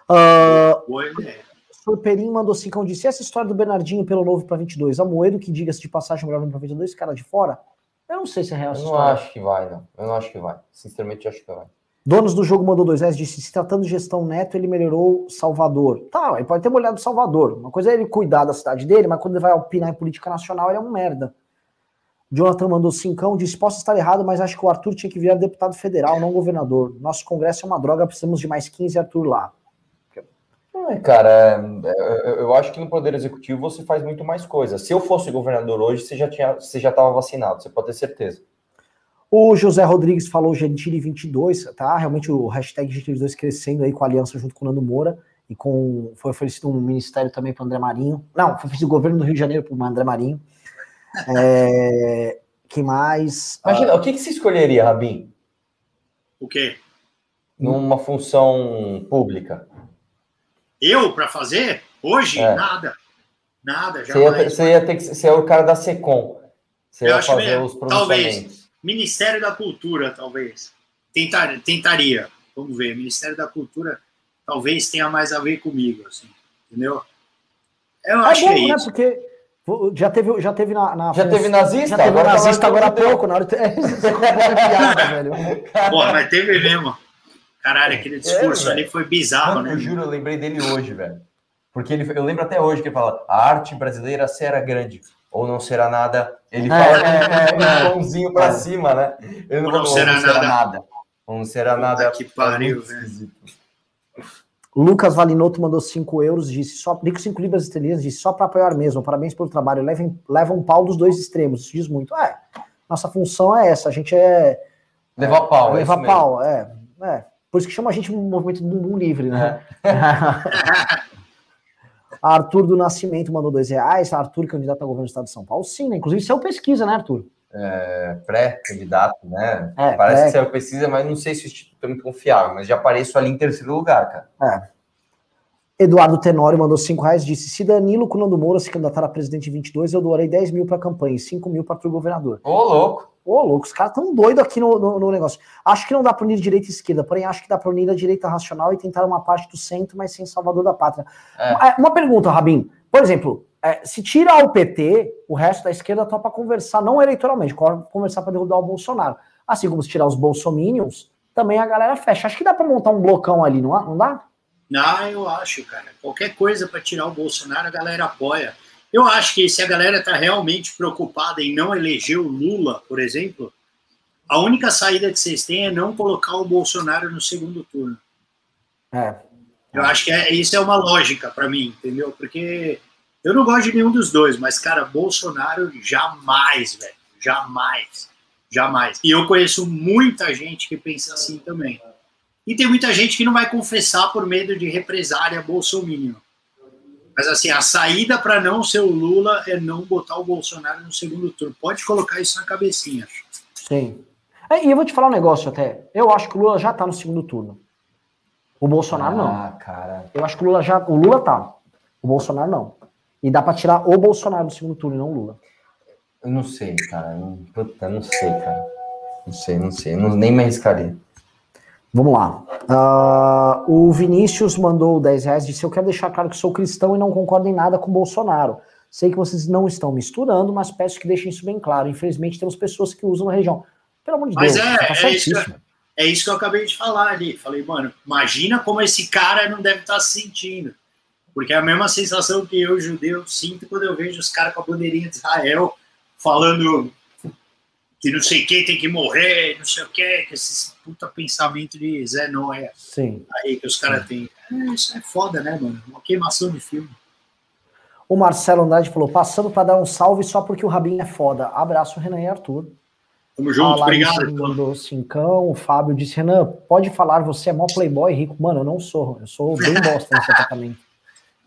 [SPEAKER 1] Uh, o Perim mandou assim, como disse, essa história do Bernardinho pelo novo para 22, a Moedo que diga-se de passagem melhor para 22, cara de fora, eu não sei se é real
[SPEAKER 2] Eu não acho que vai, não. Eu não acho que vai. Sinceramente, eu acho que vai.
[SPEAKER 1] Donos do jogo mandou dois reais, disse, se tratando de gestão neto, ele melhorou Salvador. Tá, ele pode ter olhado Salvador. Uma coisa é ele cuidar da cidade dele, mas quando ele vai opinar em política nacional, ele é um merda. Jonathan mandou cincão, disse, posso estar errado, mas acho que o Arthur tinha que virar deputado federal, não governador. Nosso congresso é uma droga, precisamos de mais 15 Arthur lá.
[SPEAKER 2] É, cara, é, eu acho que no Poder Executivo você faz muito mais coisa. Se eu fosse governador hoje, você já tinha, você já estava vacinado, você pode ter certeza.
[SPEAKER 1] O José Rodrigues falou Gentili 22, tá? Realmente o hashtag Gentili 22 crescendo aí com a aliança junto com o Nando Moura e com foi oferecido um ministério também para o André Marinho. Não, foi oferecido o governo do Rio de Janeiro para o André Marinho. É, que mais?
[SPEAKER 2] Imagina, ah, o que, que você escolheria, Rabin?
[SPEAKER 4] O quê?
[SPEAKER 2] Numa função pública.
[SPEAKER 4] Eu, para fazer? Hoje? É. Nada. Nada.
[SPEAKER 2] Você ia, você ia, ter que ser o cara da SECOM. Você
[SPEAKER 4] Eu ia fazer os Talvez. Ministério da Cultura, talvez. Tentar, tentaria. Vamos ver. Ministério da Cultura talvez tenha mais a ver comigo, assim. Entendeu?
[SPEAKER 1] Eu é acho bom, que é né? isso. Porque já teve, já teve na, na
[SPEAKER 2] Já teve nazista?
[SPEAKER 1] Já teve agora nazista agora há pouco, na hora de... piada,
[SPEAKER 4] velho. Pô, mas teve mesmo. Caralho, aquele é, discurso é, ali foi bizarro, Mano,
[SPEAKER 2] né? Eu juro, eu lembrei dele hoje, velho. Porque ele, eu lembro até hoje que ele fala: a arte brasileira será grande, ou não será nada, Ele é, fala é, é, pãozinho pra cima, né?
[SPEAKER 4] Ele não, não será nada. será nada.
[SPEAKER 2] Não será nada.
[SPEAKER 4] Que pariu, velho.
[SPEAKER 1] Lucas Valinotto mandou 5 euros, disse só, Rico 5 libras esterlinas, disse só para apoiar mesmo, parabéns pelo trabalho, levem, leva um pau dos dois extremos, isso diz muito. É, nossa função é essa, a gente é...
[SPEAKER 2] Levar pau,
[SPEAKER 1] é Levar pau, é, é. Por isso que chama a gente de movimento do bumbum livre, né? É. Arthur do Nascimento mandou dois reais, Arthur, candidato a governo do estado de São Paulo, sim, né? Inclusive, isso é pesquisa, né, Arthur?
[SPEAKER 2] É, pré-candidato, né? É, Parece pré... que saiu pesquisa, mas não sei se o instituto é muito confiável, mas já apareço ali em terceiro lugar, cara.
[SPEAKER 1] É. Eduardo Tenório mandou 5 reais disse: se Danilo Cunando Moura se candidatar a presidente em 22, eu doarei 10 mil para a campanha e 5 mil para o governador.
[SPEAKER 2] Ô, louco!
[SPEAKER 1] Ô, louco, os caras tão doidos aqui no, no, no, negócio. Acho que não dá para unir direita e esquerda, porém acho que dá para unir a direita racional e tentar uma parte do centro, mas sem salvador da pátria. É. é uma pergunta, Rabin. Por exemplo, é, se tira o PT, o resto da esquerda topa conversar, não eleitoralmente, conversar para derrubar o Bolsonaro. Assim como se tirar os bolsominions, também a galera fecha. Acho que dá para montar um blocão ali, não, não dá?
[SPEAKER 4] Não, eu acho, cara. Qualquer coisa para tirar o Bolsonaro, a galera apoia. Eu acho que se a galera está realmente preocupada em não eleger o Lula, por exemplo, a única saída que vocês têm é não colocar o Bolsonaro no segundo turno.
[SPEAKER 1] É.
[SPEAKER 4] Eu acho que é, isso é uma lógica para mim, entendeu? Porque eu não gosto de nenhum dos dois, mas, cara, Bolsonaro jamais, velho. Jamais. Jamais. E eu conheço muita gente que pensa assim também. E tem muita gente que não vai confessar por medo de represália bolsominion. Mas assim, a saída para não ser o Lula é não botar o Bolsonaro no segundo turno. Pode colocar isso na cabecinha.
[SPEAKER 1] Sim. É, e eu vou te falar um negócio até. Eu acho que o Lula já tá no segundo turno. O Bolsonaro ah, não. Ah,
[SPEAKER 2] cara.
[SPEAKER 1] Eu acho que o Lula já. O Lula tá. O Bolsonaro não. E dá para tirar o Bolsonaro do segundo turno, não o Lula.
[SPEAKER 2] Eu não sei, cara. Não, puta, não sei, cara. Não sei, não sei. Não, nem me arriscaria.
[SPEAKER 1] Vamos lá. Uh, o Vinícius mandou 10 reais disse: Eu quero deixar claro que sou cristão e não concordo em nada com Bolsonaro. Sei que vocês não estão misturando, mas peço que deixem isso bem claro. Infelizmente, temos pessoas que usam na região. Pelo amor de
[SPEAKER 4] mas
[SPEAKER 1] Deus.
[SPEAKER 4] Mas é, tá é, isso que, é isso que eu acabei de falar ali. Falei, mano, imagina como esse cara não deve estar tá se sentindo. Porque é a mesma sensação que eu, judeu, sinto quando eu vejo os caras com a bandeirinha de Israel falando que não sei quem tem que morrer, não sei o que, que esses puta pensamento de Zé Noia
[SPEAKER 1] Sim.
[SPEAKER 4] aí que os caras têm. É, isso é foda, né, mano? Uma queimação de filme.
[SPEAKER 1] O Marcelo Andrade falou: passando para dar um salve só porque o Rabinho é foda. Abraço, Renan e Arthur.
[SPEAKER 4] Tamo junto, obrigado.
[SPEAKER 1] Mandou cincão, o Fábio disse: Renan, pode falar, você é mó playboy rico. Mano, eu não sou, eu sou bem bosta nesse apartamento.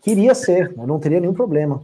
[SPEAKER 1] Queria ser, eu não teria nenhum problema.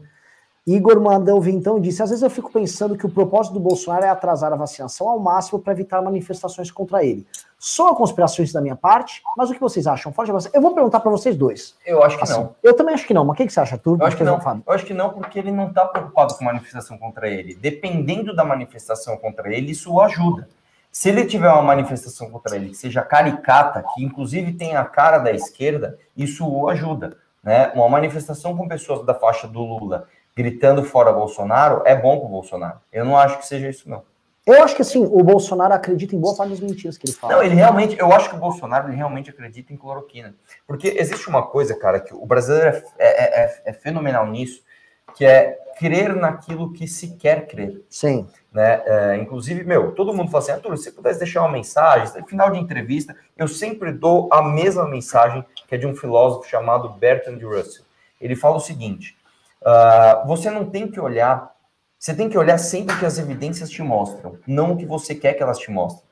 [SPEAKER 1] Igor então e disse: às vezes eu fico pensando que o propósito do Bolsonaro é atrasar a vacinação ao máximo para evitar manifestações contra ele. Só conspirações da minha parte, mas o que vocês acham? Forte Eu vou perguntar para vocês dois.
[SPEAKER 2] Eu acho que assim, não.
[SPEAKER 1] Eu também acho que não, mas o que, que você acha, Arthur?
[SPEAKER 2] Eu acho que não. Eu acho que não, porque ele não está preocupado com manifestação contra ele. Dependendo da manifestação contra ele, isso o ajuda. Se ele tiver uma manifestação contra ele que seja caricata, que inclusive tenha a cara da esquerda, isso o ajuda. Né? Uma manifestação com pessoas da faixa do Lula gritando fora Bolsonaro é bom para o Bolsonaro. Eu não acho que seja isso, não.
[SPEAKER 1] Eu acho que assim, o Bolsonaro acredita em boa parte das mentiras que ele fala.
[SPEAKER 2] Não, ele realmente, eu acho que o Bolsonaro ele realmente acredita em cloroquina. Porque existe uma coisa, cara, que o brasileiro é, é, é, é fenomenal nisso, que é crer naquilo que se quer crer.
[SPEAKER 1] Sim.
[SPEAKER 2] Né? É, inclusive, meu, todo mundo fala assim, Arthur, se você pudesse deixar uma mensagem, no final de entrevista, eu sempre dou a mesma mensagem que é de um filósofo chamado Bertrand Russell. Ele fala o seguinte, Uh, você não tem que olhar, você tem que olhar sempre o que as evidências te mostram, não o que você quer que elas te mostrem.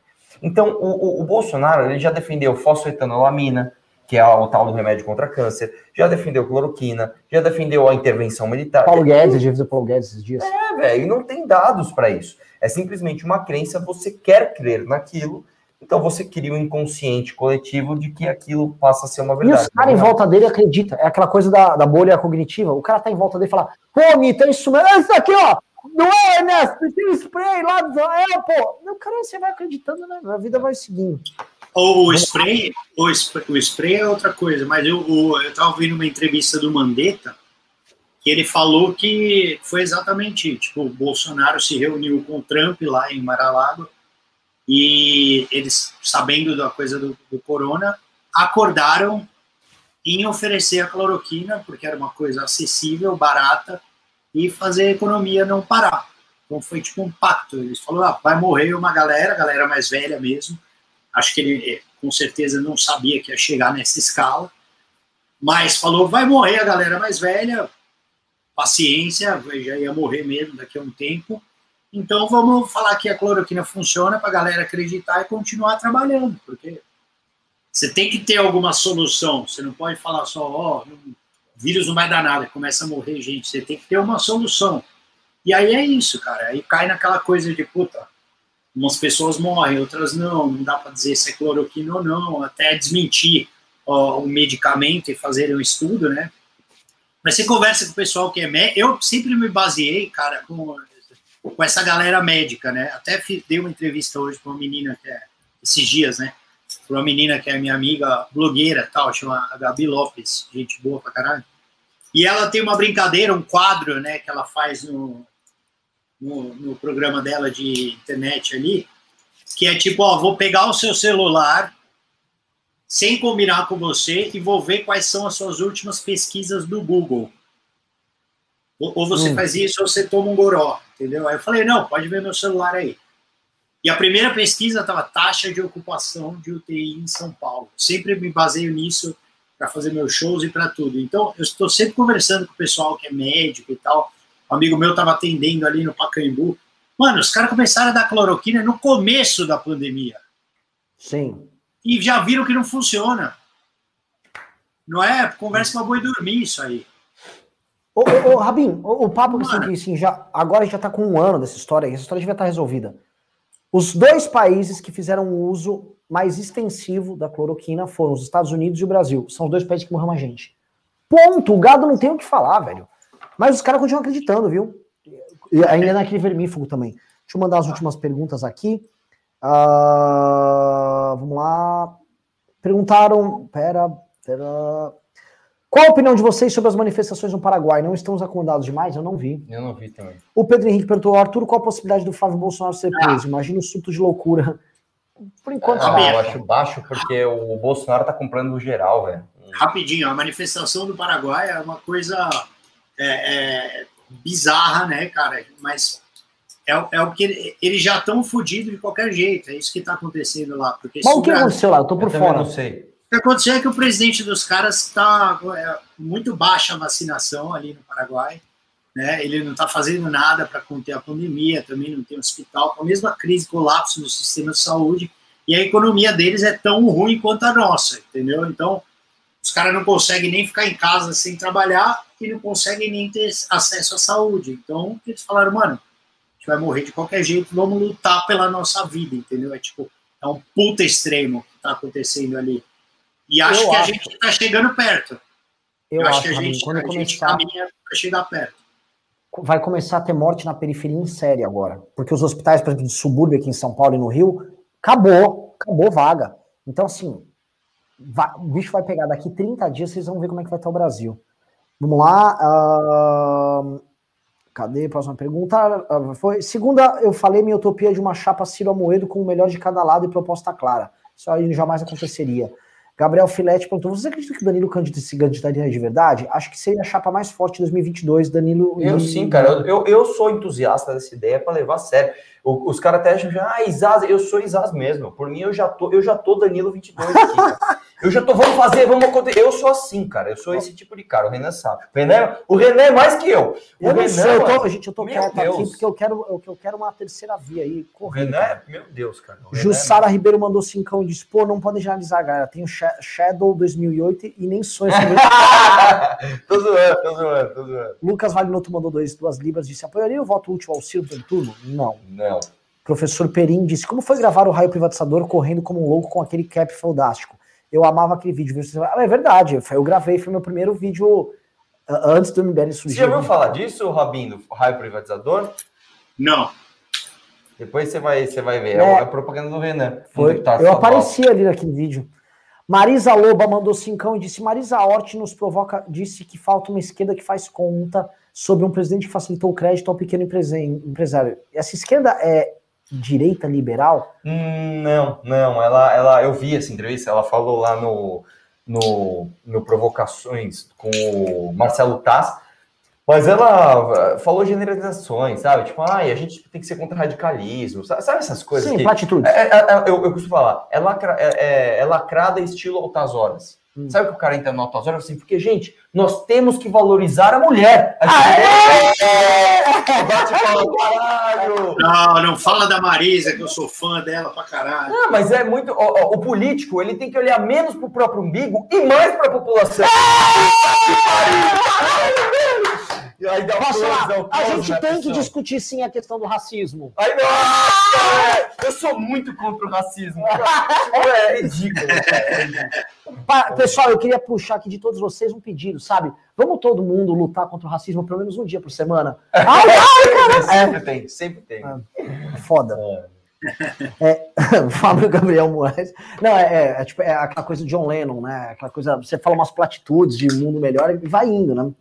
[SPEAKER 2] Então, o, o, o Bolsonaro ele já defendeu fosfetanolamina, que é o tal do remédio contra câncer, já defendeu cloroquina, já defendeu a intervenção militar.
[SPEAKER 1] Paulo Guedes, já viu Paulo Guedes esses dias.
[SPEAKER 2] É, velho, não tem dados para isso. É simplesmente uma crença, você quer crer naquilo então você cria um inconsciente coletivo de que aquilo passa a ser uma verdade.
[SPEAKER 1] E os caras em volta dele acreditam. É aquela coisa da, da bolha cognitiva. O cara tá em volta dele e fala, pô, Mita, isso mesmo. É isso aqui, ó. Não é, Ernesto? Tem um spray lá do Israel, pô. Não, cara, você vai acreditando, né? A vida vai seguindo.
[SPEAKER 4] O, o spray, o, o spray é outra coisa, mas eu, o, eu tava ouvindo uma entrevista do Mandetta que ele falou que foi exatamente, tipo, o Bolsonaro se reuniu com o Trump lá em Mar-a-Lago e eles, sabendo da coisa do, do corona, acordaram em oferecer a cloroquina, porque era uma coisa acessível, barata, e fazer a economia não parar. Então foi tipo um pacto. Eles falaram, ah, vai morrer uma galera, galera mais velha mesmo. Acho que ele eh, com certeza não sabia que ia chegar nessa escala. Mas falou, vai morrer a galera mais velha, paciência, já ia morrer mesmo daqui a um tempo. Então vamos falar que a cloroquina funciona para a galera acreditar e continuar trabalhando, porque você tem que ter alguma solução. Você não pode falar só, ó, oh, vírus não vai dar nada, começa a morrer gente. Você tem que ter uma solução. E aí é isso, cara. Aí cai naquela coisa de puta. Umas pessoas morrem, outras não. Não dá para dizer se é cloroquina ou não. Até desmentir ó, o medicamento e fazer um estudo, né? Mas você conversa com o pessoal que é médico. Eu sempre me baseei, cara, com, com essa galera médica, né? Até dei uma entrevista hoje para uma menina que é esses dias, né? Para uma menina que é minha amiga blogueira, tal, chama a Gabi Lopes, gente boa pra caralho. E ela tem uma brincadeira, um quadro, né, que ela faz no, no, no programa dela de internet ali, que é tipo, ó, vou pegar o seu celular sem combinar com você e vou ver quais são as suas últimas pesquisas do Google. Ou, ou você hum. faz isso ou você toma um goró, entendeu? Aí eu falei, não, pode ver meu celular aí. E a primeira pesquisa estava taxa de ocupação de UTI em São Paulo. Sempre me baseio nisso para fazer meus shows e para tudo. Então, eu estou sempre conversando com o pessoal que é médico e tal. Um amigo meu estava atendendo ali no Pacaembu. Mano, os caras começaram a dar cloroquina no começo da pandemia.
[SPEAKER 1] Sim
[SPEAKER 4] e já viram que não funciona. Não é? Conversa com a boi dormir isso aí.
[SPEAKER 1] Ô, ô, ô Rabin, o, o papo que assim, assim, já, agora já tá com um ano dessa história, essa história devia estar resolvida. Os dois países que fizeram o uso mais extensivo da cloroquina foram os Estados Unidos e o Brasil. São os dois países que morreram mais gente. Ponto. O gado não tem o que falar, velho. Mas os caras continuam acreditando, viu? E ainda naquele vermífugo também. Deixa eu mandar as últimas perguntas aqui. Uh, vamos lá. Perguntaram. Pera, pera. Qual a opinião de vocês sobre as manifestações no Paraguai? Não estamos acomodados demais? Eu não vi.
[SPEAKER 2] Eu não vi também.
[SPEAKER 1] O Pedro Henrique perguntou, Arthur, qual a possibilidade do Flávio Bolsonaro ser preso? Ah. Imagina o surto de loucura.
[SPEAKER 2] Por enquanto, ah, eu acho baixo, porque o Bolsonaro tá comprando o geral, velho.
[SPEAKER 4] Rapidinho, a manifestação do Paraguai é uma coisa é, é, bizarra, né, cara? Mas é, é o que ele, eles já estão fodidos de qualquer jeito. É isso que está acontecendo lá. Porque
[SPEAKER 1] Mas o que aconteceu lá? Eu tô por eu fora.
[SPEAKER 2] Não sei.
[SPEAKER 4] O que aconteceu é que o presidente dos caras está é, muito baixa a vacinação ali no Paraguai. Né? Ele não está fazendo nada para conter a pandemia, também não tem hospital, com a mesma crise, colapso no sistema de saúde, e a economia deles é tão ruim quanto a nossa, entendeu? Então, os caras não conseguem nem ficar em casa sem trabalhar e não conseguem nem ter acesso à saúde. Então, eles falaram, mano, gente vai morrer de qualquer jeito, vamos lutar pela nossa vida, entendeu? É tipo, é um puta extremo que tá acontecendo ali. E acho eu que acho. a gente tá chegando perto.
[SPEAKER 1] Eu, eu acho, acho, que a gente, quando a começar... gente caminha
[SPEAKER 4] para chegar perto.
[SPEAKER 1] Vai começar a ter morte na periferia em série agora. Porque os hospitais, por exemplo, de subúrbio aqui em São Paulo e no Rio, acabou, acabou vaga. Então, assim, vai, o bicho vai pegar daqui 30 dias, vocês vão ver como é que vai estar o Brasil. Vamos lá. Uh, Cadê? Próxima pergunta. Ah, foi. Segunda, eu falei minha utopia de uma chapa Ciro Amoedo com o melhor de cada lado e proposta clara. Isso aí jamais aconteceria. Gabriel Filete perguntou: você acredita que o Danilo se candidataria de verdade? Acho que seria a chapa mais forte de 2022, Danilo.
[SPEAKER 2] Eu sim, cara. Eu, eu sou entusiasta dessa ideia para levar a sério. Os caras até acham, ah, Isaz, eu sou Isaz mesmo. Por mim, eu já tô, eu já tô Danilo 22 aqui. Eu já tô, vamos fazer, vamos acontecer. Eu sou assim, cara. Eu sou esse tipo de cara. O Renan sabe. O Renan, o Renan é mais que eu. O
[SPEAKER 1] eu Renan, sei, eu tô, gente, eu tô quieto aqui porque eu quero, eu, eu quero uma terceira via aí.
[SPEAKER 2] O Renan é, meu Deus, cara.
[SPEAKER 1] Jussara é... Ribeiro mandou cincão e disse, pô, não podem generalizar, galera. Tem o Shadow 2008 e nem sonho.
[SPEAKER 2] tô zoando, tô zoando, tô zoando.
[SPEAKER 1] Lucas Vagnotto mandou dois, duas libras, disse, apoiaria o voto útil ao Ciro turno? Não.
[SPEAKER 2] Não.
[SPEAKER 1] Professor Perim disse, como foi gravar o raio privatizador correndo como um louco com aquele cap fantástico? eu amava aquele vídeo. Ah, é verdade, eu gravei, foi meu primeiro vídeo antes do MBL surgir.
[SPEAKER 2] Você já ouviu falar disso, Rabino, raio privatizador?
[SPEAKER 4] Não.
[SPEAKER 2] Depois você vai, você vai ver. É, é a propaganda do Renan.
[SPEAKER 1] Foi. Eu apareci ali naquele vídeo. Marisa Loba mandou cincão e disse: Marisa Hort nos provoca, disse que falta uma esquerda que faz conta sobre um presidente que facilitou o crédito ao pequeno empresário. Essa esquerda é direita liberal?
[SPEAKER 2] Hum, não, não. Ela, ela, eu vi essa entrevista. Ela falou lá no, no, no Provocações com o Marcelo Tass. Mas ela eh, falou generalizações, sabe? Tipo, ai, a gente tem que ser contra radicalismo, sabe, essas coisas?
[SPEAKER 1] Sim,
[SPEAKER 2] que,
[SPEAKER 1] platitudes.
[SPEAKER 2] é, é, é, eu, eu costumo falar, é, lacra, é, é lacrada estilo altas horas.
[SPEAKER 1] Hum.
[SPEAKER 2] Sabe que o cara entra no altas horas assim? Porque, gente, nós temos que valorizar a mulher. A caralho!
[SPEAKER 4] Não, não fala da Marisa, que eu sou fã dela pra caralho.
[SPEAKER 2] Não, mas é muito. ó, ó, o político ele tem que olhar menos pro próprio umbigo e mais pra população. E aí dá
[SPEAKER 1] Posso falar? A gente tem que discutir sim a questão do racismo.
[SPEAKER 2] Ai, não! Eu sou muito contra o racismo. Tipo, É ridículo. cara, é
[SPEAKER 1] Pessoal, eu queria puxar aqui de todos vocês um pedido, sabe? Vamos todo mundo lutar contra o racismo pelo menos um dia por semana? Ai, ai,
[SPEAKER 2] Sempre tem, sempre tem.
[SPEAKER 1] Ah. foda. É, Fábio Gabriel Moraes. Não, é, é, é tipo, é aquela coisa de John Lennon, né? Aquela coisa, você fala umas platitudes de mundo melhor e vai indo, né?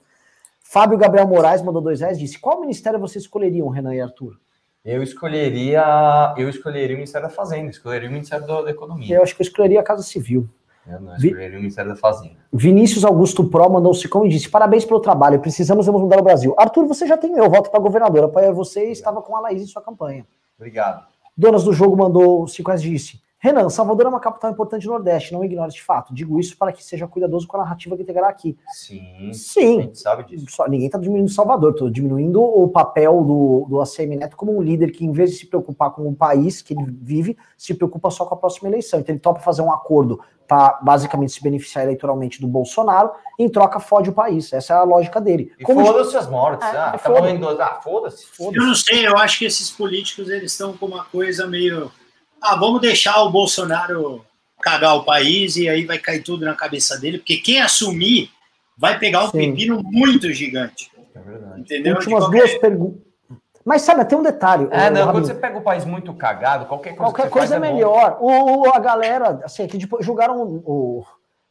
[SPEAKER 1] Fábio Gabriel Moraes mandou dois reais disse: Qual ministério vocês escolheriam, Renan e Arthur?
[SPEAKER 2] Eu escolheria. Eu escolheria o Ministério da Fazenda, escolheria o Ministério da, da Economia.
[SPEAKER 1] Eu acho que eu escolheria a Casa Civil.
[SPEAKER 2] Eu não
[SPEAKER 1] Vi-
[SPEAKER 2] escolheria o Ministério da Fazenda.
[SPEAKER 1] Vinícius Augusto Pro mandou um cicão e disse: Parabéns pelo trabalho, precisamos vamos mudar o Brasil. Arthur, você já tem meu voto para governador. Apoia você e estava com a Laís em sua campanha.
[SPEAKER 2] Obrigado.
[SPEAKER 1] Donas do jogo mandou cinco reais e disse: Renan, Salvador é uma capital importante do Nordeste, não ignore este fato. Digo isso para que seja cuidadoso com a narrativa que integrará aqui.
[SPEAKER 2] Sim, a
[SPEAKER 1] Sim,
[SPEAKER 2] gente sabe disso.
[SPEAKER 1] só, ninguém está diminuindo Salvador, estou diminuindo o papel do, do ACM Neto como um líder que, em vez de se preocupar com o país que ele vive, se preocupa só com a próxima eleição. Então ele topa fazer um acordo para basicamente se beneficiar eleitoralmente do Bolsonaro, em troca fode o país. Essa é a lógica dele.
[SPEAKER 2] E
[SPEAKER 1] Como
[SPEAKER 2] foda-se as mortes.
[SPEAKER 1] É,
[SPEAKER 2] ah, tá
[SPEAKER 1] foda.
[SPEAKER 2] morrendo. Ah, foda-se.
[SPEAKER 1] Foda-se.
[SPEAKER 4] Eu não sei, eu acho que esses políticos eles estão com uma coisa meio. Ah, vamos deixar o Bolsonaro cagar o país e aí vai cair tudo na cabeça dele, porque quem assumir vai pegar um
[SPEAKER 1] Sim.
[SPEAKER 4] pepino muito gigante.
[SPEAKER 2] É verdade.
[SPEAKER 4] Entendeu? De
[SPEAKER 1] últimas
[SPEAKER 4] qualquer-
[SPEAKER 1] duas perguntas. Mas sabe, tem um detalhe.
[SPEAKER 2] É, não, quando você pega o país muito cagado, qualquer coisa
[SPEAKER 1] Qualquer
[SPEAKER 2] que você
[SPEAKER 1] coisa é
[SPEAKER 2] faz bom.
[SPEAKER 1] melhor. O, o- a galera, assim, que depois julgaram o, o-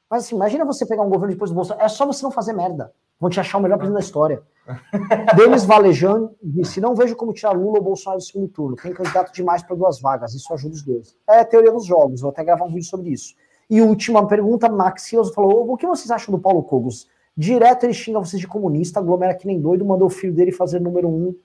[SPEAKER 1] Mas assim, imagina você pegar um governo depois do Bolsonaro. É só você não fazer merda. Vão te achar o melhor presidente da história. Denis Valejan disse: Não vejo como tirar Lula ou Bolsonaro do segundo turno. Tem candidato demais para duas vagas. Isso ajuda os dois. É a teoria dos jogos. Vou até gravar um vídeo sobre isso. E última pergunta: Max Silas falou: O que vocês acham do Paulo Cogos? Direto ele xinga vocês de comunista, aglomera que nem doido, mandou o filho dele fazer número um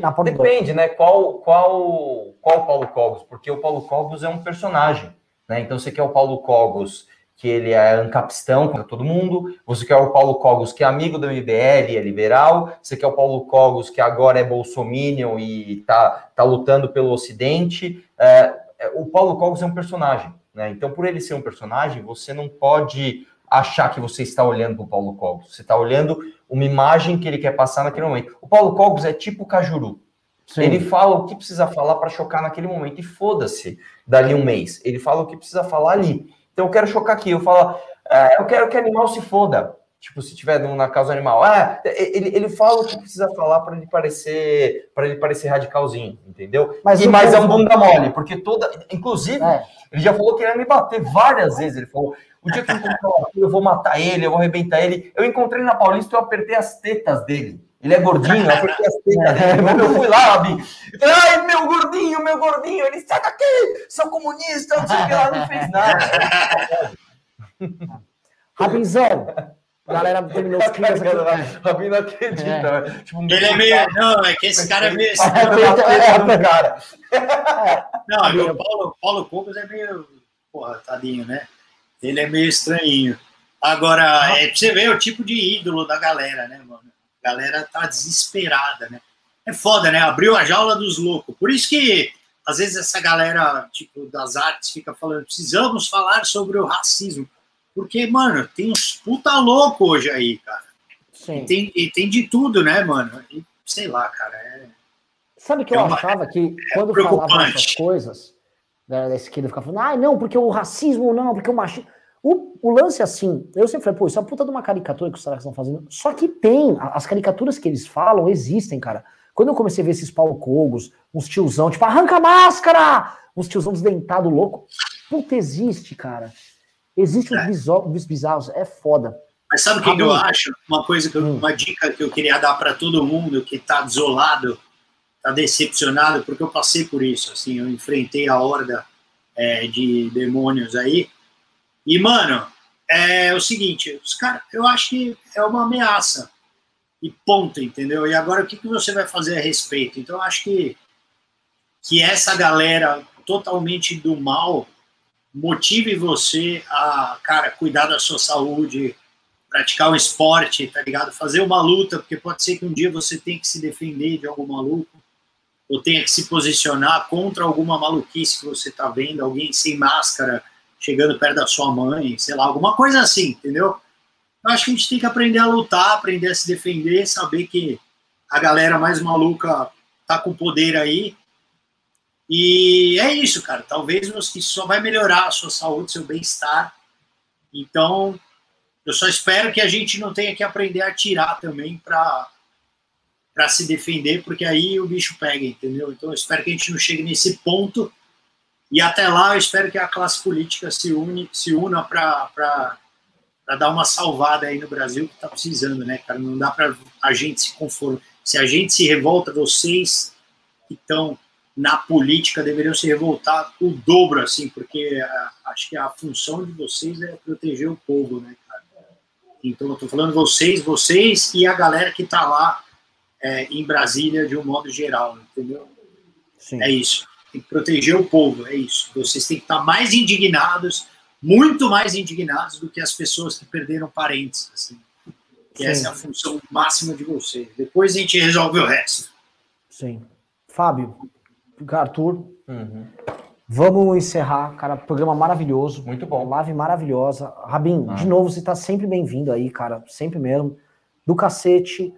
[SPEAKER 1] na porta
[SPEAKER 2] Depende, né? Qual, qual, qual Paulo Cogos? Porque o Paulo Cogos é um personagem, né? Então você quer o Paulo Cogos que ele é ancapistão contra todo mundo, você quer o Paulo Cogos que é amigo do MBL, é liberal, você quer o Paulo Cogos que agora é bolsominion e tá, tá lutando pelo Ocidente. É, é, o Paulo Cogos é um personagem, né? Então por ele ser um personagem, você não pode achar que você está olhando para o Paulo Cogos, você está olhando uma imagem que ele quer passar naquele momento. O Paulo Cogos é tipo o Cajuru,
[SPEAKER 1] Sim.
[SPEAKER 2] ele fala o que precisa falar para chocar naquele momento e foda-se dali um mês. Ele fala o que precisa falar ali. Então eu quero chocar aqui. Eu falo, é, eu quero que animal se foda. Tipo, se tiver na causa animal. Ah, ele, ele fala o que precisa falar para ele parecer para ele parecer radicalzinho, entendeu?
[SPEAKER 1] Mas
[SPEAKER 2] e mais é um bunda mole, porque toda. Inclusive,
[SPEAKER 1] É.
[SPEAKER 2] ele já falou que ia me bater várias vezes. Ele falou: o dia que eu encontrar o eu vou matar ele, eu vou arrebentar ele. Eu encontrei na Paulista e eu apertei as tetas dele. Ele é gordinho, eu apertei as tetas dele. Quando eu fui lá, Rabi, ai, meu gordinho, meu gordinho. Ele sai daqui, seu comunista, não sei o que lá, não fez nada.
[SPEAKER 1] Rabinzão, galera terminou os climas aqui.
[SPEAKER 2] Rabi não acredita. Tipo,
[SPEAKER 4] Ele é meio. Não, é que esse cara é meio.
[SPEAKER 2] A do cara.
[SPEAKER 4] Não, o Paulo, Paulo é meio. Porra, tadinho, né? Ele é meio estranhinho. Agora, é pra você ver o tipo de ídolo da galera, né, mano? A galera tá desesperada, né? É foda, né? Abriu a jaula dos loucos. Por isso que, às vezes, essa galera, tipo, das artes fica falando, precisamos falar sobre o racismo. Porque, mano, tem uns puta louco hoje aí, cara. E
[SPEAKER 1] Sim.
[SPEAKER 4] tem, e tem de tudo, né, mano? E, sei lá, cara. É...
[SPEAKER 1] Sabe o que eu
[SPEAKER 4] É uma-
[SPEAKER 1] achava que quando
[SPEAKER 4] preocupante.
[SPEAKER 1] falavam essas coisas, da da esquerda ficava falando, ah, não, porque o racismo não, porque o machismo. O, o lance assim, eu sempre falei, pô, isso é uma puta de uma caricatura que os caras estão fazendo. Só que tem, as caricaturas que eles falam existem, cara. Quando eu comecei a ver esses Paulo Cogos, uns tiozão, tipo, arranca a máscara! Uns tiozão desdentado louco. Puta, existe, cara. Existe
[SPEAKER 4] É.
[SPEAKER 1] uns bizarros, é foda.
[SPEAKER 4] Mas sabe o que, eu acho? Uma coisa que eu-
[SPEAKER 1] Hum.
[SPEAKER 4] uma dica que eu queria dar para todo mundo que está desolado, está decepcionado, porque eu passei por isso. Assim, eu enfrentei a horda é, de demônios aí. E mano, é o seguinte, os cara, eu acho que é uma ameaça. e ponto, entendeu? E agora o que, que você vai fazer a respeito? Então, eu acho que, que essa galera totalmente do mal motive você a, cara, cuidar da sua saúde, praticar um esporte, tá ligado? Fazer uma luta, porque pode ser que um dia você tenha que se defender de algum maluco, ou tenha que se posicionar contra alguma maluquice que você tá vendo, alguém sem máscara chegando perto da sua mãe, sei lá, alguma coisa assim, entendeu? Eu acho que a gente tem que aprender a lutar, aprender a se defender, saber que a galera mais maluca tá com poder aí. E é isso, cara. Talvez isso só vai melhorar a sua saúde, seu bem-estar. Então, eu só espero que a gente não tenha que aprender a atirar também para para se defender, porque aí o bicho pega, entendeu? Então eu espero que a gente não chegue nesse ponto e até lá eu espero que a classe política se une, se una para dar uma salvada aí no Brasil que está precisando, né, cara? Não dá para a gente se conformar. Se a gente se revolta, vocês que estão na política deveriam se revoltar o dobro, assim, porque acho que a função de vocês é proteger o povo, né? Então, eu estou falando vocês, vocês e a galera que está lá é, em Brasília de um modo geral, entendeu? Sim. É isso. Tem que proteger o povo, é isso. Vocês têm que estar mais indignados, muito mais indignados do que as pessoas que perderam parentes, assim. Que essa é a função máxima de vocês. Depois a gente resolve o resto.
[SPEAKER 1] Sim. Fábio, Arthur, uhum. Vamos encerrar, cara. Programa maravilhoso.
[SPEAKER 2] Muito bom.
[SPEAKER 1] Live maravilhosa. Rabin, ah. de novo, você está sempre bem-vindo aí, cara. Sempre mesmo. Do cacete.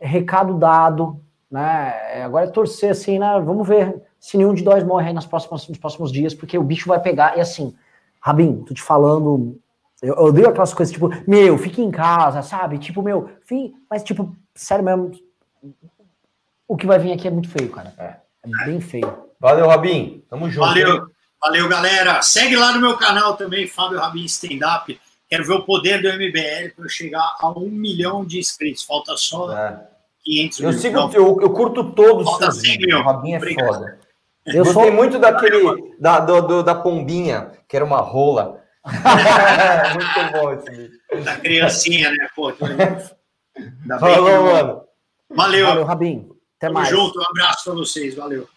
[SPEAKER 1] Recado dado. Né? Agora é torcer assim, né? Vamos ver se nenhum de nós morre aí nas próximas, nos próximos dias, porque o bicho vai pegar. E assim, Rabin, tô te falando. Eu, eu odeio aquelas coisas tipo, meu, fique em casa, sabe? Tipo, meu, fim. Mas, tipo, sério mesmo. O que vai vir aqui é muito feio, cara. É, é bem feio.
[SPEAKER 2] Valeu, Rabin. Tamo junto.
[SPEAKER 4] Valeu, valeu, galera. Segue lá no meu canal também, Fábio Rabin Stand Up. Quero ver o poder do MBL para eu chegar a um milhão de inscritos. Falta só é. 500
[SPEAKER 2] eu mil. Sigo, eu, eu curto todos. Falta 100 mil. O Rabin é Obrigado. foda. Eu Gostei sou... muito daquele, da, do, do, da pombinha, que era uma rola. muito
[SPEAKER 4] bom esse vídeo. Da criancinha, né? Pô,
[SPEAKER 2] Falou, mano.
[SPEAKER 4] Valeu.
[SPEAKER 1] Valeu, Rabin. Até
[SPEAKER 4] Tamo
[SPEAKER 1] mais.
[SPEAKER 4] junto. Um abraço para vocês. Valeu.